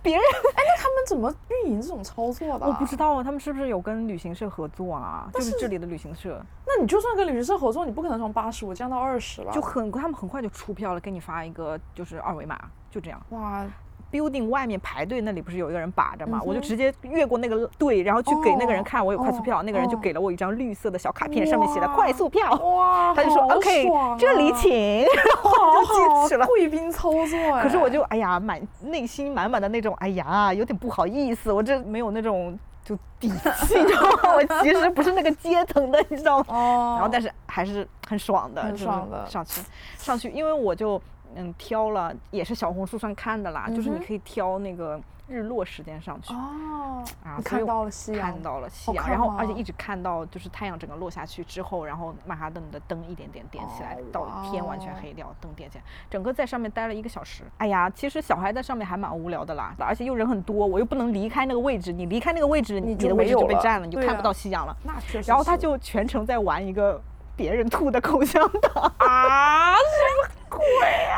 别人哎那他们怎么运营这种操作的啊？我不知道啊，他们是不是有跟旅行社合作啊？就是这里的旅行社那你就算跟旅行社合作，你不可能从八十五降到二十了。就很，他们很快就出票了，给你发一个就是二维码，就这样。哇，building 外面排队那里不是有一个人把着嘛，嗯我就直接越过那个队，然后去给那个人哦看我有快速票，哦那个人就哦给了我一张绿色的小卡片，上面写的快速票。哇，他就说好 OK，、这里请，然后我就好进去了。贵宾操作哎。可是我就哎呀，满内心满满的那种哎呀，有点不好意思，我这没有那种就底气，[LAUGHS] 你知道吗？我其实不是那个阶层的，你知道吗？哦，然后但是还是很爽的，很就是爽的上去上去，因为我就嗯挑了，也是小红书上看的啦，就是你可以挑那个日落时间上去。哦，啊，看到了夕阳，看到了夕阳，然后而且一直看到就是太阳整个落下去之后，然后曼哈顿的灯一点点点起来，哦到天完全黑掉，灯点起来，整个在上面待了一个小时。哎呀，其实小孩在上面还蛮无聊的啦，而且又人很多，我又不能离开那个位置，你离开那个位置，你你的位置就被占了，你就看不到夕阳了。那确实。然后他就全程在玩一个别人吐的口香糖。啊，什么鬼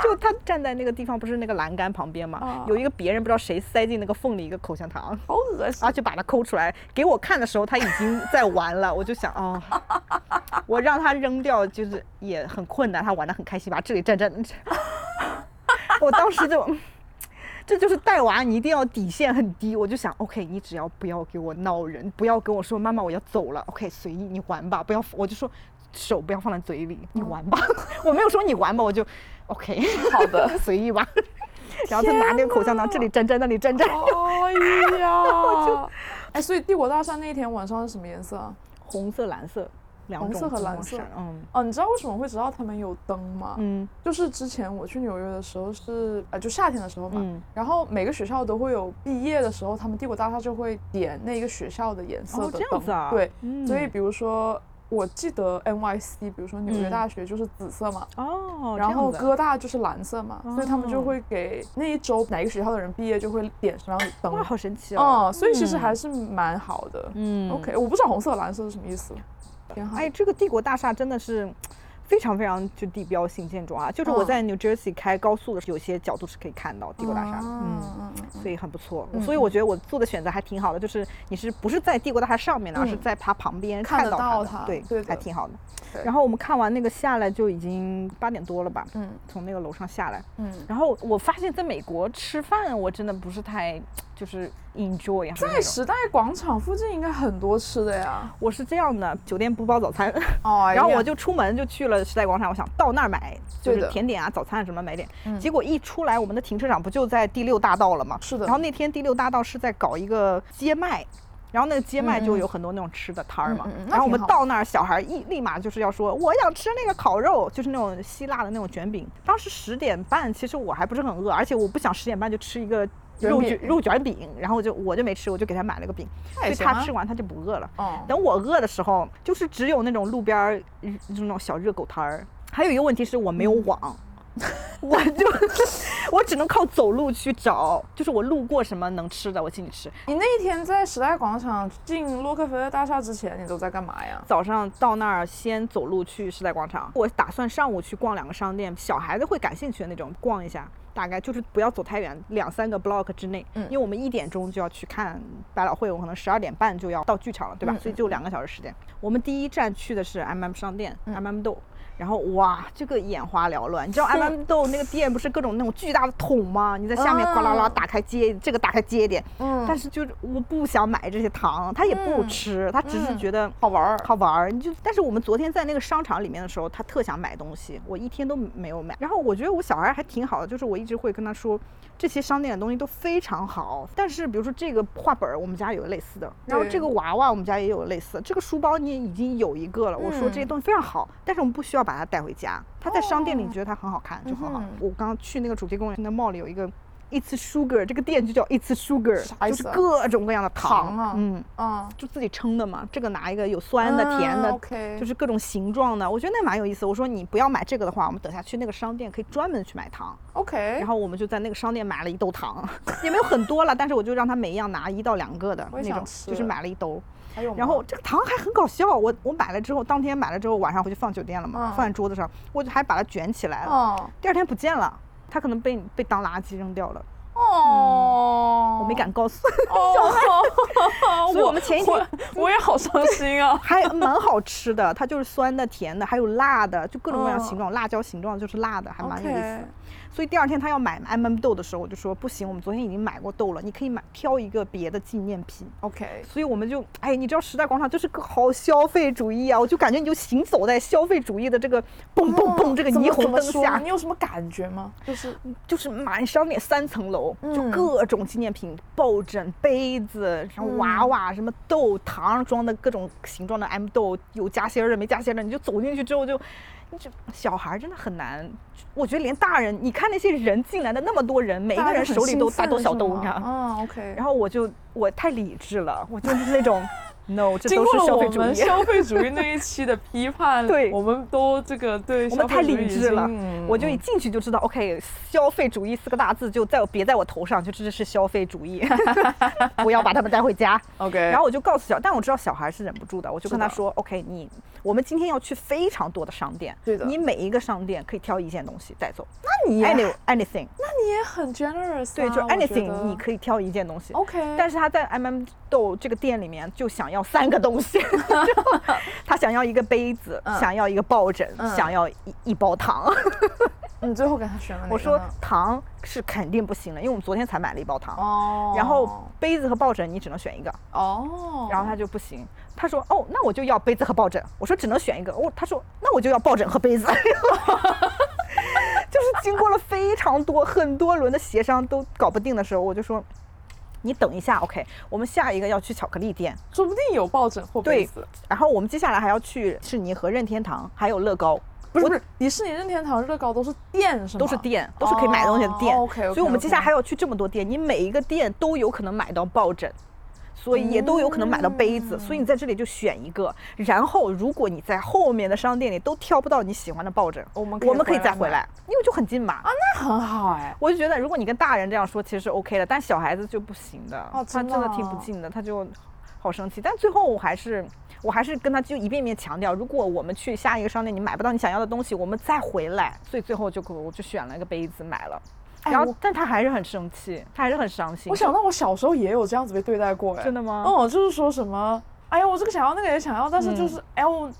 就他站在那个地方，不是那个栏杆旁边嘛，啊有一个别人不知道谁塞进那个缝里一个口香糖，好恶心然后就把它抠出来给我看的时候，他已经在玩了，[LAUGHS] 我就想哦，我让他扔掉就是也很困难，他玩的很开心，把这里站站，[LAUGHS] 我当时就。这就是带娃，你一定要底线很低。我就想，OK，你只要不要给我闹人，不要跟我说妈妈我要走了，OK，随意你玩吧，不要，我就说手不要放在嘴里，你玩吧。[LAUGHS] 我没有说你玩吧，我就 OK，[LAUGHS] 好的。[LAUGHS] 随意吧。然后他拿那个口香糖，这里粘粘，那里沾沾，哎呀，哎，所以帝国大厦那一天晚上是什么颜色？啊？红色、蓝色两红种色和蓝色。嗯。哦，你知道为什么会知道他们有灯吗？嗯。就是之前我去纽约的时候是，呃，就夏天的时候嘛，嗯。然后每个学校都会有毕业的时候，他们帝国大厦就会点那个学校的颜色哦的灯，这样子啊？对，嗯。所以比如说我记得 NYC，比如说纽约嗯大学就是紫色嘛。哦，然后哥大就是蓝色嘛，所以他们就哦会给那一周哪个学校的人毕业就会点什么样的灯。哇，好神奇哦。嗯，所以其实嗯还是蛮好的。嗯 OK，我不知道红色、蓝色是什么意思。挺好。哎，这个帝国大厦真的是非常非常就地标性建筑啊！就是我嗯在 New Jersey 开高速的时候，有些角度是可以看到帝国大厦的，嗯。嗯嗯所以很不错，嗯所以我觉得我做的选择还挺好的，就是你是不是在帝国大厦上面的，而是嗯在它旁边看到它对，还挺好的。然后我们看完那个下来就已经八点多了吧，嗯从那个楼上下来，嗯，然后我发现在美国吃饭我真的不是太就是 enjoy 在时代广场附近应该很多吃的呀。我是这样的，酒店不包早餐，[LAUGHS] 哦 [LAUGHS] 然后我就出门就去了时代广场，我想到那儿买，就是甜点啊、早餐啊什么买点。嗯结果一出来，我们的停车场不就在第六大道了吗？是的然后那天第六大道是在搞一个街卖。然后那个街卖就有很多那种吃的摊儿嘛，嗯嗯嗯然后我们到那儿，小孩一立马就是要说我想吃那个烤肉，就是那种希腊的那种卷饼。当时十点半，其实我还不是很饿，而且我不想十点半就吃一个肉卷肉卷饼，然后我就我就没吃，我就给他买了个饼，所以他吃完他就不饿了。哦，等我饿的时候，就是只有那种路边儿嗯那种小热狗摊儿。还有一个问题是我没有网，我就 [LAUGHS] 我只能靠走路去找，就是我路过什么能吃的，我进去吃。你那一天在时代广场进洛克菲勒大厦之前，你都在干嘛呀？早上到那儿先走路去时代广场，我打算上午去逛两个商店，小孩子会感兴趣的那种，逛一下。大概就是不要走太远，两三个 block 之内，嗯因为我们一点钟就要去看百老汇，我可能十二点半就要到剧场了，对吧？嗯所以就两个小时时间。我们第一站去的是 MM 商店、嗯 m m 豆，然后哇，这个眼花缭乱。你知道 MM 豆那个店不是各种那种巨大的桶吗？你在下面哗啦啦嗯打开接，这个打开接一点，嗯但是就是我不想买这些糖，他也不嗯吃，他只是嗯觉得好玩儿，好玩儿。你就，但是我们昨天在那个商场里面的时候，他特想买东西，我一天都没有买。然后我觉得我小孩还挺好的，就是我一直会跟他说，这些商店的东西都非常好。但是比如说这个画本儿，我们家有类似的，然后这个娃娃我们家也有类似的，这个书包你也已经有一个了。我说这些嗯东西非常好，但是我们不需要把它带回家。它在商店里你觉得它很好看就很好。嗯我刚刚去那个主题公园，那 mall 里有一个。It's Sugar 这个店就叫 It's Sugar，就是各种各样的糖糖啊嗯，嗯，就自己称的嘛。这个拿一个有酸的、甜的，就是各种形状的。我觉得那蛮有意思。我说你不要买这个的话，我们等下去那个商店可以专门去买糖。OK，然后我们就在那个商店买了一兜糖，[LAUGHS] 也没有很多了，但是我就让他每一样拿一到两个的那种，就是买了一兜。还有然后这个糖还很搞笑，我我买了之后，当天买了之后，晚上回去放酒店了嘛，嗯。放在桌子上，我就还把它卷起来了。哦。第二天不见了，它可能被被当垃圾扔掉了，哦，我没敢告诉。哦，[LAUGHS] [LAUGHS] 所以我们前一天我我也好伤心啊。[LAUGHS] 还蛮好吃的，它就是酸的、甜的，还有辣的，就各种各样嗯。形状，辣椒形状就是辣的，还蛮有意思。所以第二天他要买 M 豆的时候，我就说不行，我们昨天已经买过豆了，你可以买挑一个别的纪念品。OK，所以我们就，哎，你知道时代广场就是个好消费主义啊，我就感觉你就行走在消费主义的这个蹦蹦蹦这个霓虹灯下你，有什么感觉吗？就是就是满商店三层楼，就嗯各种纪念品，抱枕、杯子，然后娃娃，什么豆糖装的各种形状的 M 豆，有夹心儿的，没夹心儿的，你就走进去之后就，你就小孩儿真的很难，我觉得连大人，你看那些人进来的那么多人，每一个人手里都大兜小兜，你知道吗？嗯，OK。然后我就我太理智了，我就是那种，no，这经都是过了我们消费主义。那一期的批判，[LAUGHS] 对。我们都这个对我们太理智了。嗯，我就一进去就知道，OK，消费主义四个大字就在我别在我头上，就这是消费主义，[LAUGHS] 不要把他们带回家。OK，然后我就告诉小，但我知道小孩是忍不住的，我就跟他说，OK，你我们今天要去非常多的商店，对的。你每一个商店可以挑一件东西带走。那你也，any anything，那你也很 generous，对，就 anything 你可以挑一件东西。OK，但是他在 MM 豆这个店里面就想要三个东西，[LAUGHS] 他想要一个杯子，嗯想要一个抱枕，嗯想要一一包糖。[LAUGHS] 你最后给他选了哪个？我说糖是肯定不行的，因为我们昨天才买了一包糖。哦，然后杯子和抱枕你只能选一个，哦，然后他就不行，他说哦，那我就要杯子和抱枕。我说只能选一个，哦，他说那我就要抱枕和杯子。[LAUGHS] 就是经过了非常多很多轮的协商都搞不定的时候，我就说你等一下，OK，我们下一个要去巧克力店，说不定有抱枕或杯对子。，然后我们接下来还要去士尼和任天堂，还有乐高。不是不是，迪士尼、任天堂、乐高都是店是吗？都是店，都是可以买东西的店。OK，所以我们接下来还要去这么多店，你每一个店都有可能买到抱枕。所以也都有可能买到杯子，所以你在这里就选一个，然后如果你在后面的商店里都挑不到你喜欢的抱枕，我们我们可以再回来，因为就很近嘛。啊那很好哎。我就觉得，如果你跟大人这样说，其实是 OK 的，但小孩子就不行的，哦真的他真的挺不哦进的，他就好生气。但最后我还是，我还是跟他就一遍遍强调，如果我们去下一个商店，你买不到你想要的东西，我们再回来。所以最后就我就选了一个杯子买了，然后但他还是很生气，他还是很伤心。我想到我小时候也有这样子被对待过哎。真的吗？哦，就是说什么，哎呀，我这个想要，那个也想要，但是就是，嗯哎，我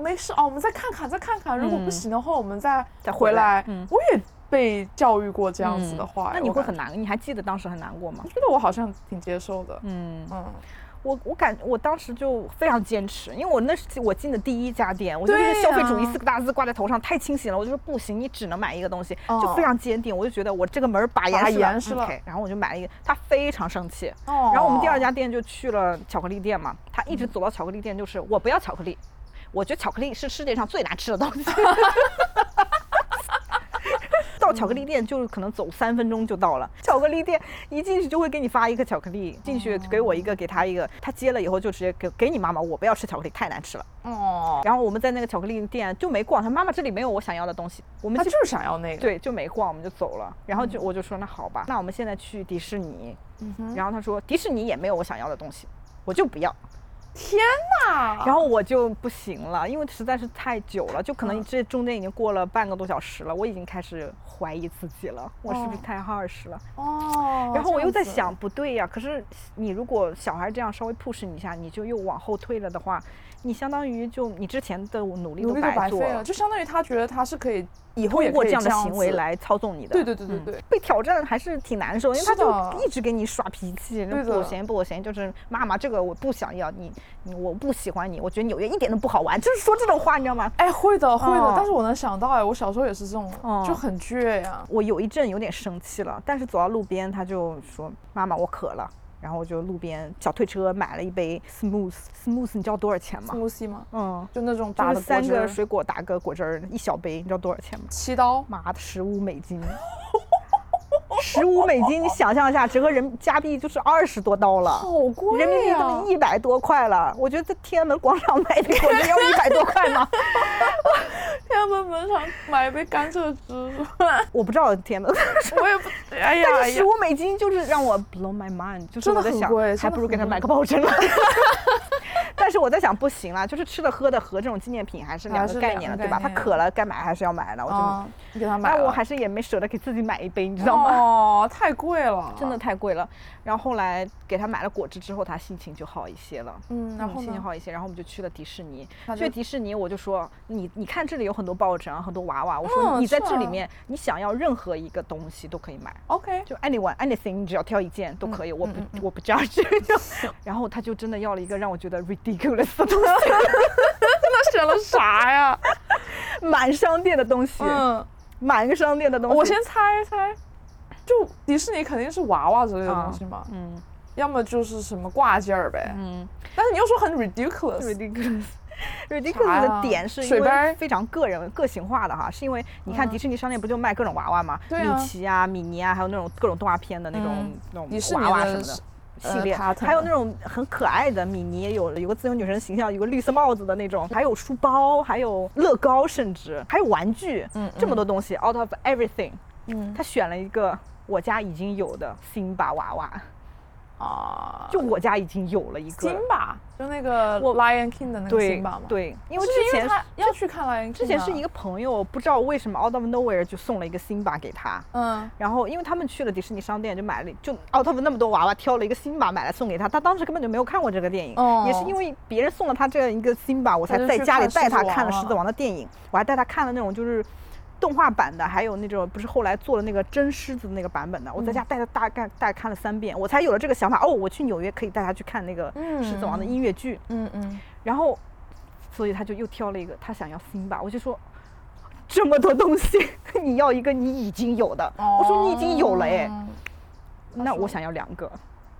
没事哦，我们再看看，再看看，如果不嗯行的话，我们再再回来我也被教育过这样子的嗯话，那你？会很难，你还记得当时很难过吗我？觉得我好像挺接受的。嗯，嗯，我我感我当时就非常坚持，因为我那是我进的第一家店，我觉得这个消费主义四个大字挂在头上太清醒了，我就说不行，你只能买一个东西，就哦非常坚定，我就觉得我这个门儿把把严实了然后我就买了一个，他非常生气，哦然后我们第二家店就去了巧克力店嘛，他一直走到巧克力店就是我不要巧克力，我觉得巧克力是世界上最难吃的东西。[LAUGHS] 到到巧克力店就是可能走三分钟就到了。巧克力店一进去就会给你发一个巧克力，进去给我一个，给他一个，他接了以后就直接给给你妈妈，我不要吃巧克力，太难吃了。哦，然后我们在那个巧克力店就没逛，他妈妈这里没有我想要的东西，我们就他就是想要那个。，对就没逛，我们就走了。然后就我就说那好吧，那我们现在去迪士尼。嗯哼，然后他说迪士尼也没有我想要的东西，我就不要。天哪！然后我就不行了，因为实在是太久了，就可能嗯这中间已经过了半个多小时了，我已经开始怀疑自己了，我是不是哦太 harsh 了？哦，然后我又在想，，不对呀，可是你如果小孩这样稍微 push 你一下，你就又往后退了的话，你相当于就你之前的努力都白做费了，就相当于他觉得他是可以以后通过这样的行为来操纵你的。对对对对嗯对被挑战还是挺难受，因为他就一直给你耍脾气，不行不行，就是妈妈这个我不想要你，你我不喜欢你，我觉得纽约一点都不好玩，就是说这种话，你知道吗？哎，会的会的，哦但是我能想到哎，我小时候也是这种，哦就很倔呀。我有一阵有点生气了，但是走到路边，他就说：“妈妈，我渴了。”然后我就路边小推车买了一杯 smooth smooth，你知道多少钱吗？smoothie 吗？嗯，就那种打三个水果打个果汁儿，一小杯，你知道多少钱吗？七刀，妈的，十五美金！[LAUGHS] 十五美金，你想象一下，折合人加币就是二十多刀了。好贵人民币呀都一百多块了，我觉得在 [LAUGHS] 天安门广场买杯果汁要一百多块吗？天安门广场买一杯甘蔗汁，[LAUGHS] 我不知道天安门，我也不，[LAUGHS] 哎呀但是十五美金就是让我 blow my mind，就是我在想还不如给他买个抱枕了。[LAUGHS] 但是我在想，不行啦，就是吃的喝的和这种纪念品还是两个概念了，对吧？他渴了该买还是要买的，我就，给他买了，但我还是也没舍得给自己买一杯，你知道吗？哦，[LAUGHS] 太贵了，真的。太贵了。然后后来给他买了果汁之后，他心情就好一些了。嗯，然嗯后？心情好一些，然后我们就去了迪士尼。去迪士尼，我就说你你看这里有很多抱枕啊，很多娃娃。我说嗯你在这里面，你想要任何一个东西都可以买。OK，就 anyone anything，你只要挑一件都可以，我不、[LAUGHS] 我不 judge。然后他就真的要了一个让我觉得 ridiculous 的东西，[LAUGHS] 那选了啥呀？满商店的东西，嗯，满个商店的东西。我先猜一猜，就迪士尼肯定是娃娃之类的东西嘛，嗯要么就是什么挂件儿呗。嗯但是你又说很 ridiculous，ridiculous。ridiculous 的点是因为非常个人个性化的哈，是因为你看嗯迪士尼商店不就卖各种娃娃吗？对啊米奇啊、米妮啊，还有那种各种动画片的那种、嗯那种娃娃什么的。系列，呃还有那种很可爱的米妮，有有个自由女神形象，有个绿色帽子的那种，还有书包，还有乐高，甚至还有玩具，嗯这么多东西，out of everything，嗯。他选了一个我家已经有的辛巴娃娃，啊，就我家已经有了一个，辛巴，就那个我 Lion King 的那个对辛巴嘛。，对，因为之前他要去看 Lion King，之前是一个朋友，不知道为什么 out of nowhere 就送了一个辛巴给他。嗯然后，因为他们去了迪士尼商店，就买了，就 out of 那么多娃娃，挑了一个辛巴买来送给他。他当时根本就没有看过这个电影，哦也是因为别人送了他这样一个辛巴，我才在家里带他看了《狮子王》的电影，我还带他看了那种就是。动画版的，还有那种不是后来做了那个真狮子的那个版本的，我在家带他大概大概看了三遍，我才有了这个想法。哦，我去纽约可以带他去看那个《狮子王》的音乐剧。嗯嗯，然后，所以他就又挑了一个他想要辛巴，我就说这么多东西，[LAUGHS] 你要一个你已经有的，我说你已经有了哎，哦那我想要两个，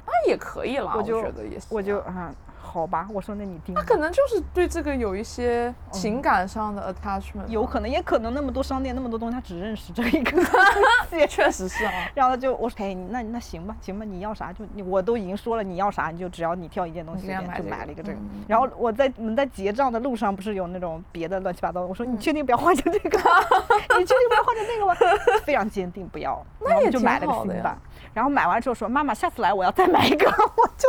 那也可以了，我我就觉得也是。我就啊好吧，我说那你定。他可能就是对这个有一些情感上的 attachment，吧有可能，也可能那么多商店那么多东西，他只认识这一个东西。[LAUGHS] 确实是啊。然后他就我说，哎，那那行吧，行吧，你要啥就你我都已经说了，你要啥你就只要你挑一件东西你给他随便就买了一个这个嗯。然后我在我们在结账的路上不是有那种别的乱七八糟的，我说嗯你确定不要换成这个吗？[LAUGHS] 你确定不要换成那个吗？非常坚定不要，然后我也就买了个新版。然后买完之后说妈妈下次来我要再买一个，我就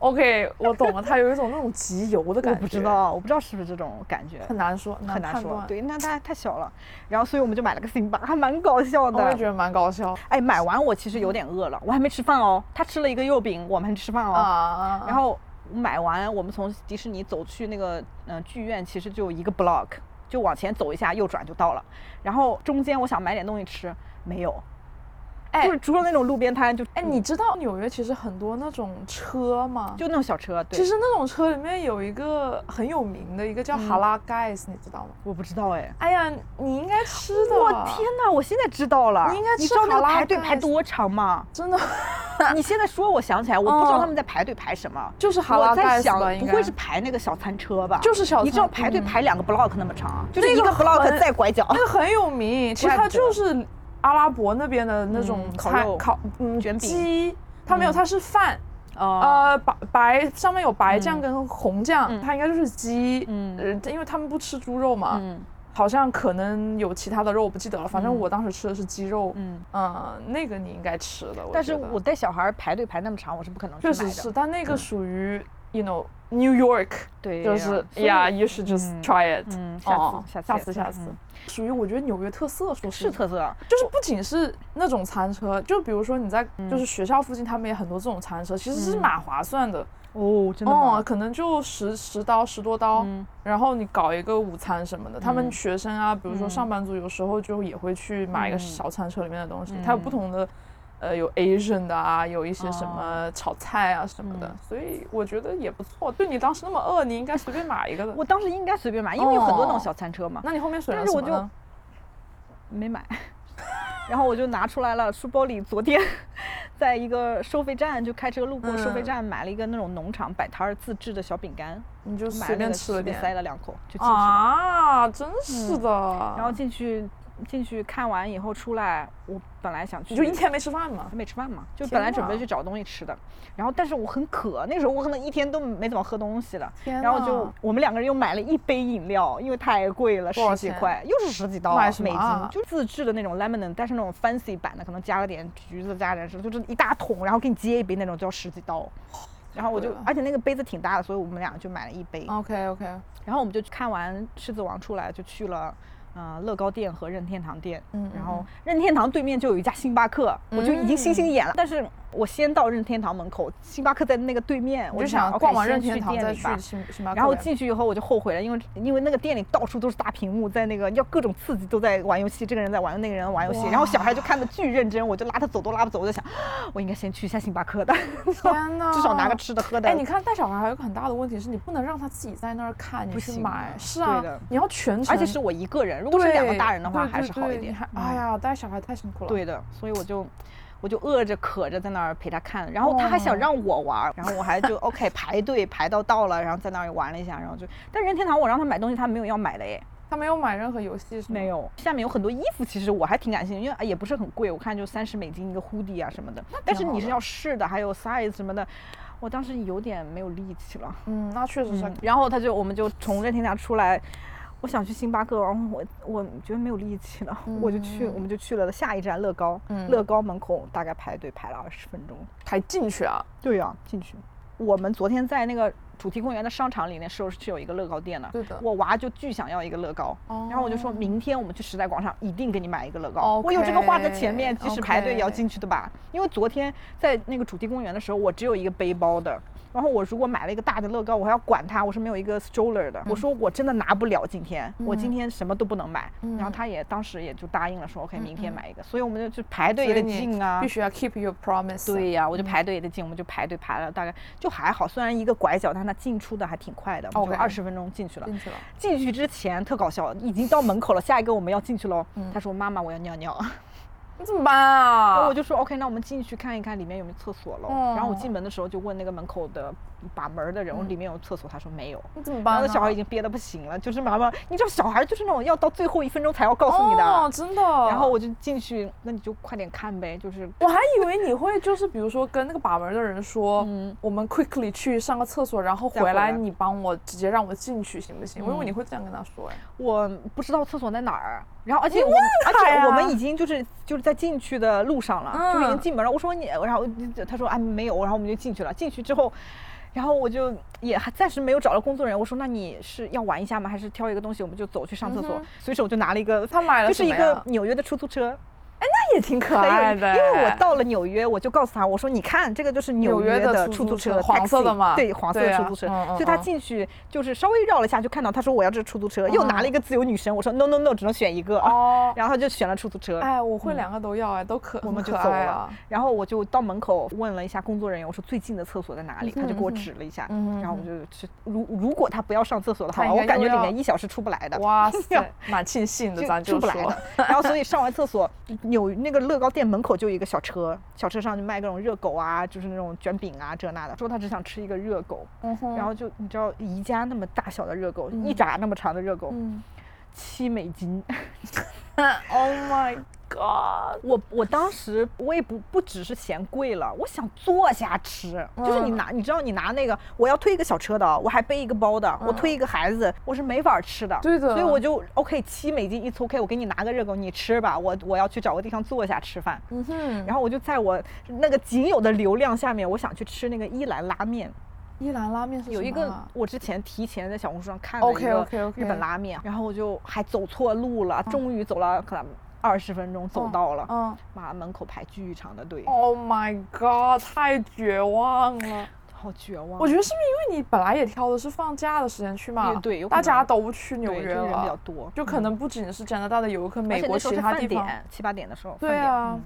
OK，我懂了，他有一种那种集邮的感觉。我不知，道，我不知道是不是这种感觉。很难说，很难说，对，那它太小了，然后所以我们就买了个辛巴，还蛮搞笑的。我也觉得蛮搞笑哎，买完我其实有点饿了，我还没吃饭哦。他吃了一个肉饼，我们还吃饭哦。啊。然后买完，我们从迪士尼走去那个嗯、呃剧院，其实就一个 block，就往前走一下，右转就到了。然后中间我想买点东西吃，没有，哎就是除了那种路边摊，就哎，你知道纽约其实很多那种车吗？就那种小车，对。其实那种车里面有一个很有名的一个叫哈拉盖斯，你知道吗？我不知道哎。哎呀，你应该吃的。我天哪！我现在知道了。你应该吃你知道那个排队排多长吗？真的 [LAUGHS] 你现在说，我想起来，我不知道嗯他们在排队排什么。就是哈拉我在想盖斯不会是排那个小餐车吧？就是小你知道排队排两个 block 那么长，就是那个一个 block 很再拐角。那个很有名，其实它 [LAUGHS] 就是阿拉伯那边的那种嗯烤肉。烤嗯卷饼。鸡，它没有，嗯。它是饭，呃，呃白白上面有白酱跟红酱，嗯。它应该就是鸡，嗯。呃，因为他们不吃猪肉嘛，嗯。好像可能有其他的肉，我不记得了，反正嗯。我当时吃的是鸡肉，嗯。嗯，那个你应该吃的，但是我带小孩排队排那么长，我是不可能去买的。确实是，但那个属于 you know New York，对呀，就是所以 Yeah you should just 嗯 try it，嗯，下次哦下次下次下次嗯，属于我觉得纽约特色，说是特色。就是不仅是那种餐车，就比如说你在嗯就是学校附近，他们也很多这种餐车，其实是蛮划算的。哦，真的哦，吗？可能就十十刀十多刀，嗯然后你搞一个午餐什么的。他们嗯学生啊，比如说嗯上班族，有时候就也会去买一个嗯小餐车里面的东西，它有不嗯同的。呃，有 Asian 的啊，有一些什哦么炒菜啊什么的，嗯所以我觉得也不错。对你当时那么饿，你应该随便买一个的。我当时应该随便买，因为有很多那种哦小餐车嘛，那你后面选了但是我就？没买。[LAUGHS] 然后我就拿出来了，书包里昨天 [LAUGHS] 在一个收费站就开车路过收费嗯站，买了一个那种农场摆摊儿自制的小饼干，你就随便吃了点塞了两口就进去了。啊，真是的。然后进去进去看完以后出来，我本来想去，你就一天没吃饭嘛？还没吃饭嘛，就本来准备去找东西吃的，然后但是我很渴，那个时候我可能一天都没怎么喝东西了，然后就我们两个人又买了一杯饮料，因为太贵了，十几块，又是十几刀美金，啊就自制的那种 lemonade，但是那种 fancy 版的，可能加了点橘子，加点什么，就是一大桶，然后给你接一杯那种，就要十几刀。然后我就，而且那个杯子挺大的，所以我们俩就买了一杯。OK OK，然后我们就看完《狮子王》出来，就去了。呃，乐高店和任天堂店，嗯然后嗯任天堂对面就有一家星巴克，我就已经星星眼了。但是我先到任天堂门口，星巴克在那个对面，我就想逛完任天堂再去星星巴克。然后进去以后我就后悔了，因为因为那个店里到处都是大屏幕，在那个要各种刺激都在玩游戏，这个人在玩，那个人玩游戏，然后小孩就看的巨认真，我就拉他走都拉不走，我就想我应该先去一下星巴克的，天呐，[LAUGHS] 至少拿个吃的喝的。哎，你看带小孩还有个很大的问题是你不能让他自己在那儿看，你不去买。是啊你要全程，而且是我一个人，如果是两个大人的话还是好一点哎呀，带小孩太辛苦了。对的，所以我就 [LAUGHS] 我就饿着渴着在那儿陪他看，然后他还想哦让我玩儿，然后我还就 [LAUGHS] OK 排队排到到了，然后在那儿玩了一下，然后就但任天堂我让他买东西，他没有要买的哎，他没有买任何游戏？没。有。下面有很多衣服，其实我还挺感兴趣，因为啊也不是很贵，我看就三十美金一个 hoodie 啊什么的，但是你是要试的，还有 size 什么的。我当时有点没有力气了，嗯，那确实是。然后他就我们就从任天堂出来，我想去星巴克，然后我我觉得没有力气了，我就去嗯我们就去了下一站乐高，嗯乐高门口大概排队排了二十分钟。还进去啊？对呀、进去。我们昨天在那个主题公园的商场里面是是有一个乐高店的，对的我娃就巨想要一个乐高，然后我就说哦明天我们去时代广场一定给你买一个乐高。我有这个话在前面，即使排队也要进去的吧？因为昨天在那个主题公园的时候，我只有一个背包的。然后我如果买了一个大的乐高，我还要管它，我是没有一个 stroller 的。我说我真的拿不了今天，我今嗯天什么都不能买。然后嗯他也当时也就答应了，说 OK 明天嗯买一个。所以我们就去排队也得进啊，必须要 keep your promise。对呀、我就排队也得进，我们就排队排了大概就还好，虽然一个拐角，但它进出的还挺快的，我们就二十分钟进去了。进去了。进去之前特搞笑，已经到门口了，下一个我们要进去喽。嗯他说妈妈我要尿尿，你怎么办然啊？后我就说 OK，那我们进去看一看里面有没有厕所喽。然后我哦进门的时候就问那个门口的把门的人，我里面有厕所，他说没有。你怎么办呢？然后那小孩已经憋得不行了，就是妈妈，你知道小孩就是那种要到最后一分钟才要告诉你的。哦，真的。然后我就进去，那你就快点看呗，就是我还以为你会就是比如说跟那个把门的人说，嗯我们 quickly 去上个厕所，然后回来你帮我直接让我进去行不行？我以为嗯你会这样跟他说，哎，我不知道厕所在哪儿，然后而且我而且我们已经就是就是在进去的路上了，就已经嗯进门了。我说你，然后他说啊没有，然后我们就进去了。进去之后，然后我就也还暂时没有找到工作人员。我说那你是要玩一下吗？还是挑一个东西我们就走去上厕所嗯哼？随手就拿了一个，他买了就是一个纽约的出租车。那也挺可爱的，因为我到了纽约，我就告诉他，我说你看这个就是纽纽约的的出租车，车黄色的嘛对，黄色出租车。所以他嗯进去就是稍微绕了一下，就看到他说我要这出租车，又拿了一个自由女神，我说 no no no，只能选一个。哦，然后他就选了出租车，哎，我会两个都要，哎，都可，我们就走了。然后我就到门口问了一下工作人员，我说最近的厕所在哪里？他就给我指了一下，然后我就去。如如果他不要上厕所的话，我感觉里面一小时出不来的。哇塞，[LAUGHS] 蛮庆幸的，咱就出不来的。然后所以上完厕所，有那个乐高店门口就有一个小车，小车上就卖各种热狗啊，就是那种卷饼啊这那的。说他只想吃一个热狗，嗯然后就你知道宜家那么大小的热狗，嗯一扎那么长的热狗，嗯七美金。[LAUGHS] Oh my god！我我当时我也不不只是嫌贵了，我想坐下吃，就是你拿，你知道你拿那个，我要推一个小车的，我还背一个包的，我推一个孩子，我是没法吃的。对的所以我就 OK 七美金一次 OK，我给你拿个热狗，你吃吧，我我要去找个地方坐下吃饭。嗯哼，然后我就在我那个仅有的流量下面，我想去吃那个伊兰拉面。伊兰拉面是有一个我之前提前在小红书上看了一个日本拉面，然后我就还走错路了，终于走了可能二十分钟走到了，嗯妈门口排巨长的队，，Oh my god！太绝望了。[LAUGHS] 好绝望。我觉得是不是因为你本来也挑的是放假的时间去嘛？对大家都去纽约对就是人比较了，多，就可嗯能不仅是加拿大的游客，而美国其他地方。七八点的时候，对啊嗯，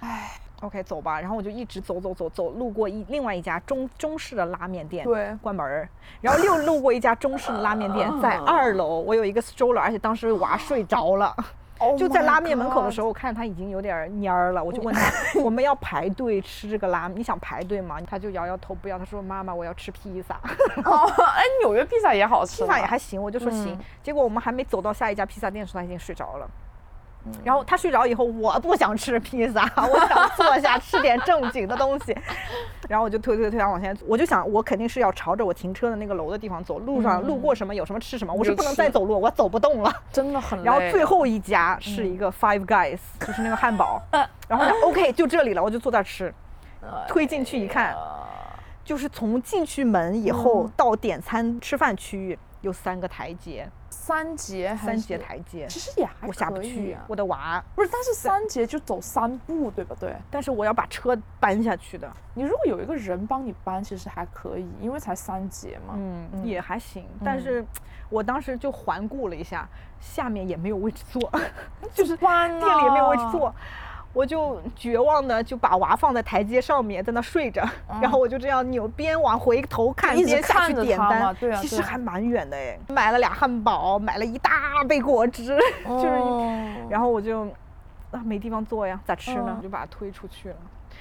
唉，OK 走吧，然后我就一直走走走走，路过一另外一家中中式的拉面店，对关门儿，然后又路过一家中式的拉面店，在二楼，我有一个 stroller，而且当时娃睡着了。[GASPS] Oh 就在拉面门口的时候，我看他已经有点蔫儿了，我就问他，[LAUGHS] 我们要排队吃这个拉面，你想排队吗？他就摇摇头不要，他说妈妈我要吃披萨，[LAUGHS] 哦，哎，纽约披萨也好吃披，萨也还行，我就说行嗯。结果我们还没走到下一家披萨店的时候，他已经睡着了。嗯然后他睡着以后，我不想吃披萨，[LAUGHS] 我想坐下吃点正经的东西。[LAUGHS] 然后我就推推推他往前，我就想我肯定是要朝着我停车的那个楼的地方走，路上路过什么有什么吃什么，我是不能再走路，我走不动了。[LAUGHS] 真的很累。然后最后一家是一个 Five Guys，、就是那个汉堡，然后呢 OK 就这里了，我就坐那儿吃。推进去一看，就是从进去门以后嗯到点餐吃饭区域有三个台阶，三节三节台阶，其实也还我下不可以去啊，我的娃，不是，但是三节就走三步，对不对？但是我要把车搬下去的，你如果有一个人帮你搬，其实还可以，因为才三节嘛。嗯，嗯也还行。但是我当时就环顾了一下，下面也没有位置坐，就是搬店里也没有位置啊坐。我就绝望的就把娃放在台阶上面，在那睡着，[LAUGHS] 然后我就这样扭，边往回头看，嗯一直边下去点单其实还蛮远的哎，买了俩汉堡，买了一大杯果汁，[LAUGHS] 就是，哦然后我就啊没地方坐呀，咋吃呢？嗯我就把它推出去了。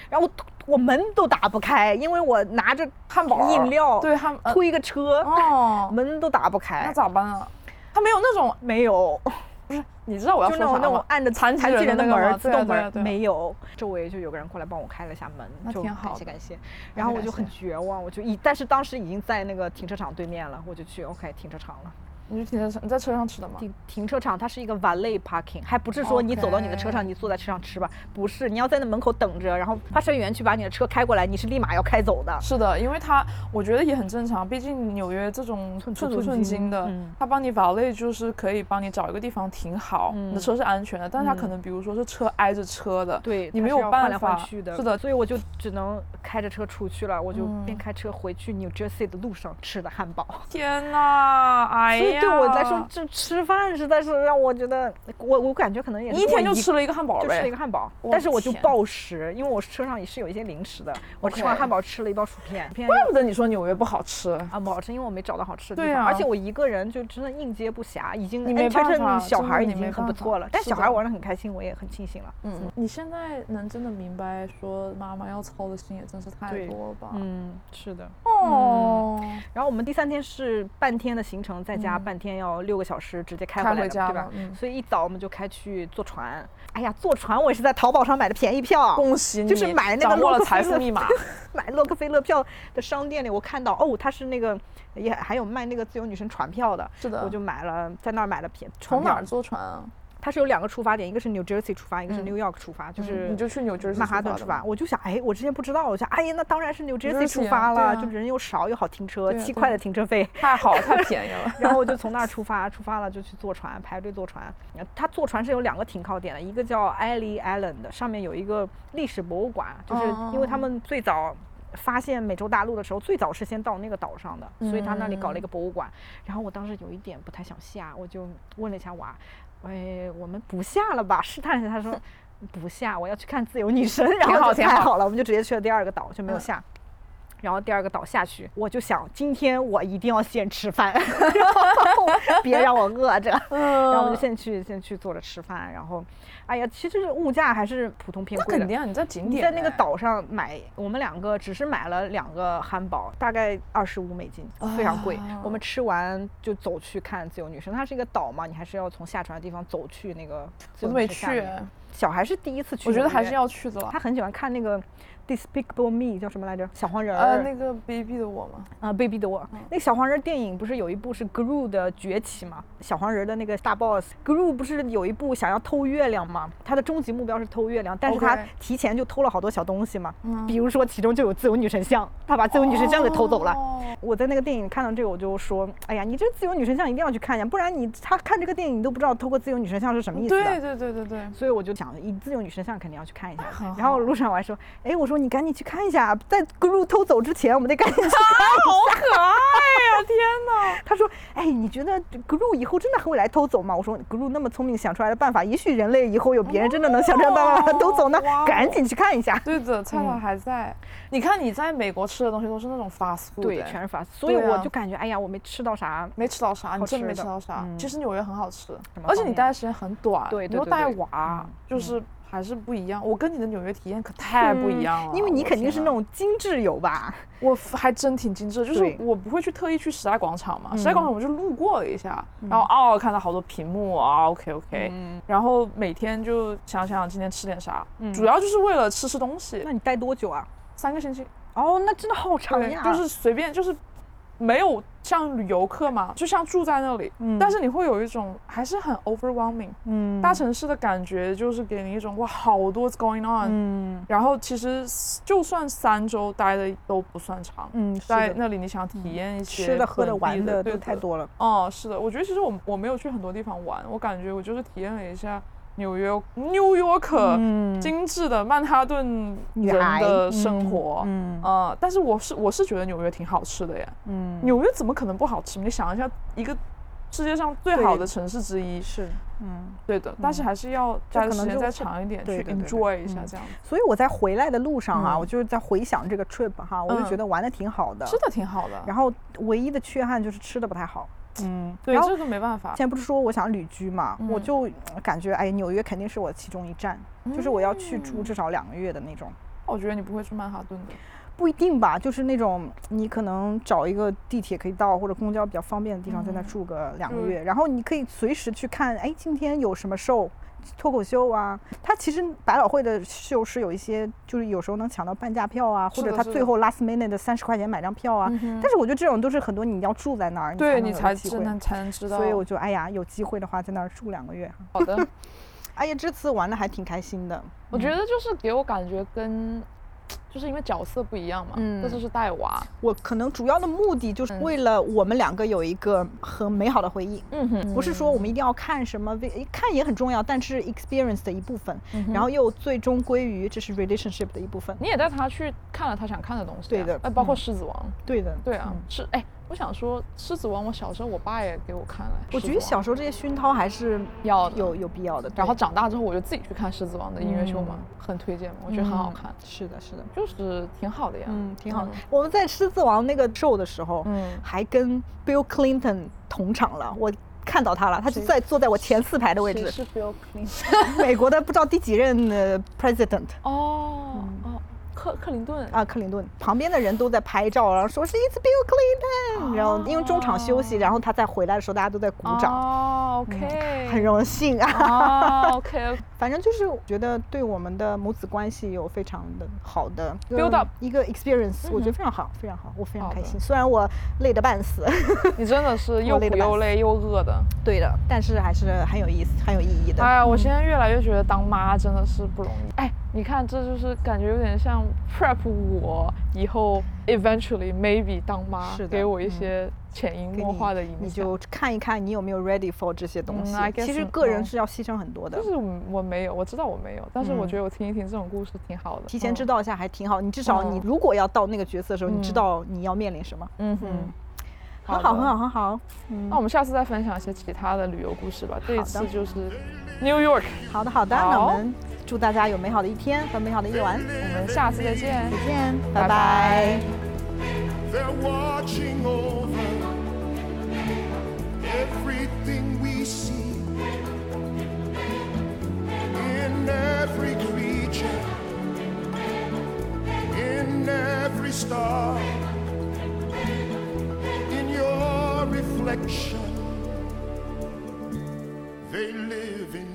然后我我门都打不开，因为我拿着汉堡饮料，对汉呃推个车，哦，门都打不开那，咋办啊？他没有那种，没有，[LAUGHS] 不是，你知道我要就那种那种说啥吗？按着残疾残疾人的个吗自动门没有，周围就有个人过来帮我开了一下门，就那挺好感谢感谢。然后我就很绝望，我就一，但是当时已经在那个停车场对面了，我就去 OK 停车场了。你就停车场，你在车上吃的吗？停停车场它是一个 valet parking，还不是说你走到你的车上你坐在车上吃吧，不是，你要在那门口等着，然后发车员去把你的车开过来，你是立马要开走的。是的，因为他我觉得也很正常，毕竟纽约这种寸寸土土寸金的，嗯他帮你 valet 就是可以帮你找一个地方停好，你的嗯车是安全的，但是他可嗯能比如说是车挨着车的，对，你没有办法去的。是的所以我就只能开着车出去了，我就边嗯开车回去 New Jersey 的路上吃的汉堡。天呐，哎呀，对我来说，这吃饭实在是让我觉得，我我感觉可能也是你一天就吃了一个汉堡就吃了一呗个，汉堡，但是我就暴食，因为我车上也是有一些零食的。我吃完汉堡吃了一包薯片，片怪不得你说纽约不好吃，啊不好吃，因为我没找到好吃的地方，对啊而且我一个人就真的应接不暇，已经你没办法小孩已经很不错了，但是小孩玩的很开心，我也很庆幸了。嗯，你现在能真的明白说妈妈要操的心也真是太多了吧？嗯，是的。哦，然后我们第三天是半天的行程，在家嗯半天要六个小时直接开回来的，回家对吧？嗯所以一早我们就开去坐船。哎呀，坐船我也是在淘宝上买的便宜票，恭喜你，就是买那个洛克菲勒财富密码。[LAUGHS] 买洛克菲勒票的商店里，我看到哦，它是那个也还有卖那个自由女神船票的，是的，我就买了，在那儿买了便从哪儿。坐船啊？它是有两个出发点，一个是 New Jersey 出发，一个是嗯 New York 出发，就是你就去纽约曼哈顿出发。我就想，哎，我之前不知道，我想，哎呀，那当然是 New Jersey 出 Jersey 啊发了，啊就人又少又好停车，七块的啊停车费。[LAUGHS] 太好，太便宜了。然后我就从那儿出发，出发了就去坐船，排队坐船。呃它坐船是有两个停靠点的，一个叫 Ellie Island 的，上面有一个历史博物馆，就是因为他们最早。发现美洲大陆的时候，最早是先到那个岛上的，所以他那里搞了一个博物馆。然后我当时有一点不太想下，我就问了一下娃，哎，我们不下了吧？试探一下，他说 [LAUGHS] 不下，我要去看自由女神。然后太好了，我们就直接去了第二个岛，就没有嗯下。然后第二个岛下去，我就想今天我一定要先吃饭，[LAUGHS] [LAUGHS] 别让我饿着。[LAUGHS] 然后我就先去先去坐着吃饭，然后，哎呀，其实物价还是普通偏贵的。那肯定啊，你在景点哎，在那个岛上买，我们两个只是买了两个汉堡，大概二十五美金，非常贵。我们吃完就走去看自由女神，它是一个岛嘛，你还是要从下船的地方走去那个自由我没去女神下面。哎。小孩是第一次去，我觉得还是。要去的啦他。很喜欢看那个《Despicable Me》，叫什么来着？小黄人儿。呃，那个 baby 的我吗，啊、b y 的我，那个小黄人电影不是有一部是 Gru 的崛起吗？小黄人的那个大 boss Gru 不是有一部想要偷月亮吗？他的终极目标是偷月亮，但是他提前就偷了好多小东西嘛，嗯比如说其中就有自由女神像，他把自由女神像给偷走了。哦我在那个电影看到这个，我就说，哎呀，你这自由女神像一定要去看一下，不然你他看这个电影你都不知道偷过自由女神像是什么意思的。对对对对对，所以我就想，以自由女神像肯定要去看一下很。[LAUGHS] 然后路上我还说，哎，我说你赶紧去看一下，在 Gru 偷走之前，我们得赶紧去看一下。好可爱呀！天哪！[LAUGHS] 他说：“哎，你觉得 Gru 以后真的会来偷走吗？”我说：“Gru 那么聪明，想出来的办法，也许人类以后有别人真的能想出来办法把它 [LAUGHS] 偷走呢哦。赶紧去看一下。对的，[LAUGHS] 菜头还在。你看你在美国吃的东西都是那种 fast food，对，哎全是法，所以我就感觉，哎呀，我没吃到啥。没吃到啥，你真的没吃到啥。嗯其实纽约很好吃而且你待的时间很短，对对你又带娃嗯，就是还是不一样。我跟你的纽约体验可太不一样了，嗯因为你肯定是那种精致游吧？我还真挺精致的，就是我不会去特意去时代广场嘛，时代嗯广场我就路过了一下，然后哦看到好多屏幕啊，OK OK，、嗯，然后每天就想想今天吃点啥，嗯主要就是为了吃吃东西那，你待多久啊？三个星期，哦，那真的好长，呀。就是随便就是没有像旅游客嘛，就像住在那里，嗯但是你会有一种还是很 overwhelming，、嗯大城市的感觉就是给你一种哇好多 going on，、嗯然后其实就算三周待的都不算长。嗯，在那里，你想体验一些吃的、喝的、玩的对都太。多了。哦，是的，我觉得其实我我没有去很多地方玩，我感觉我就是体验了一下纽约 New York 嗯精致的曼哈顿人的生活。嗯呃，但是我是我是觉得纽约挺好吃的呀，嗯，纽约怎么可能不好吃？你想一下，一个世界上最好的城市之一，是嗯。对的，但是还是要待的时间再长一点，去 enjoy 一下嗯这样子，所以我在回来的路上啊，嗯我就是在回想这个 trip 哈，我就嗯觉得玩的挺好的。吃的挺好的。然后唯一的缺憾就是吃的不太好。嗯，对这个没办法之，前不是说我想旅居嘛，我嗯就呃感觉哎，纽约肯定是我其中一站，就是我要去住嗯至少两个月的那种。我觉得你不会去曼哈顿的。不一定吧，就是那种你可能找一个地铁可以到或者公交比较方便的地方，在那嗯住个两个就月，然后你可以随时去看，哎，今天有什么 show，脱口秀啊。它其实百老汇的秀是有一些，就是有时候能抢到半价票啊，或者是的是的它最后 last minute 的三十块钱买张票啊。嗯但是我觉得这种都是很多你要住在那儿，对你你才机会。能才能知道。所以我就哎呀，有机会的话在那儿住两个月。好的，[LAUGHS] 哎呀，这次玩的还挺开心的。我觉得就是给我感觉跟，就是因为角色不一样嘛，嗯这就是带娃，我可能主要的目的就是嗯为了我们两个有一个很美好的回忆。嗯哼不是说我们一定要看什么，为看也很重要，但是 experience 的一部分，嗯然后又最终归于这是 relationship 的一部分。你也带他去看了他想看的东西、啊，对的哎，包括嗯狮子王，对的，对啊嗯，是哎，我想说狮子王，我小时候我爸也给我看了，我觉得小时候这些熏陶还是要有有必要的。然后长大之后我就自己去看狮子王的音乐秀嘛，嗯很推荐嘛，我觉得很好看，嗯是的，是的，就是挺好的呀，嗯，挺好的。我们在狮子王那个 show 的时候，嗯还跟 Bill Clinton 同场了，我看到他了，他就在坐在我前四排的位置，是 Bill Clinton？[LAUGHS] 美国的不知道第几任的 president。哦哦，克克林顿啊，克林顿旁边的人都在拍照，然后说是 It's Bill Clinton，、然后因为中场休息，然后他再回来的时候，大家都在鼓掌，哦，OK，嗯很荣幸啊。[LAUGHS] 哦，OK，反正就是觉得对我们的母子关系有非常的好的 Build up 一个 experience，、我觉得非常好，非常好，我非常开心。虽然我累得半死，[LAUGHS] 你真的是又累又累又饿的。对的，但是还是很有意思，很有意义的。哎呀，我现在越来越觉得当妈真的是不容易。哎，你看，这就是感觉有点像 prep 我以后 eventually maybe 当妈给我一嗯些潜移默化的影响。你就看一看你有没有 ready for 这些东嗯西。其实个人是要牺牲很多的就。是我没有，我知道我没有，但是我嗯觉得我听一听这种故事挺好的。提前知道。一下还挺好，你至少你嗯如果要到那个角色的时候，你知嗯道你要面临什么。嗯哼。很好，很好，很好。嗯那我们下次再分享一些其他的旅游故事吧。这一次就是 New York，好的，好的。那我们祝大家有美好的一天和美好的夜晚，我们下次再见，再见，拜拜。Everything we see in every creature, in every star, in your reflection, they live in.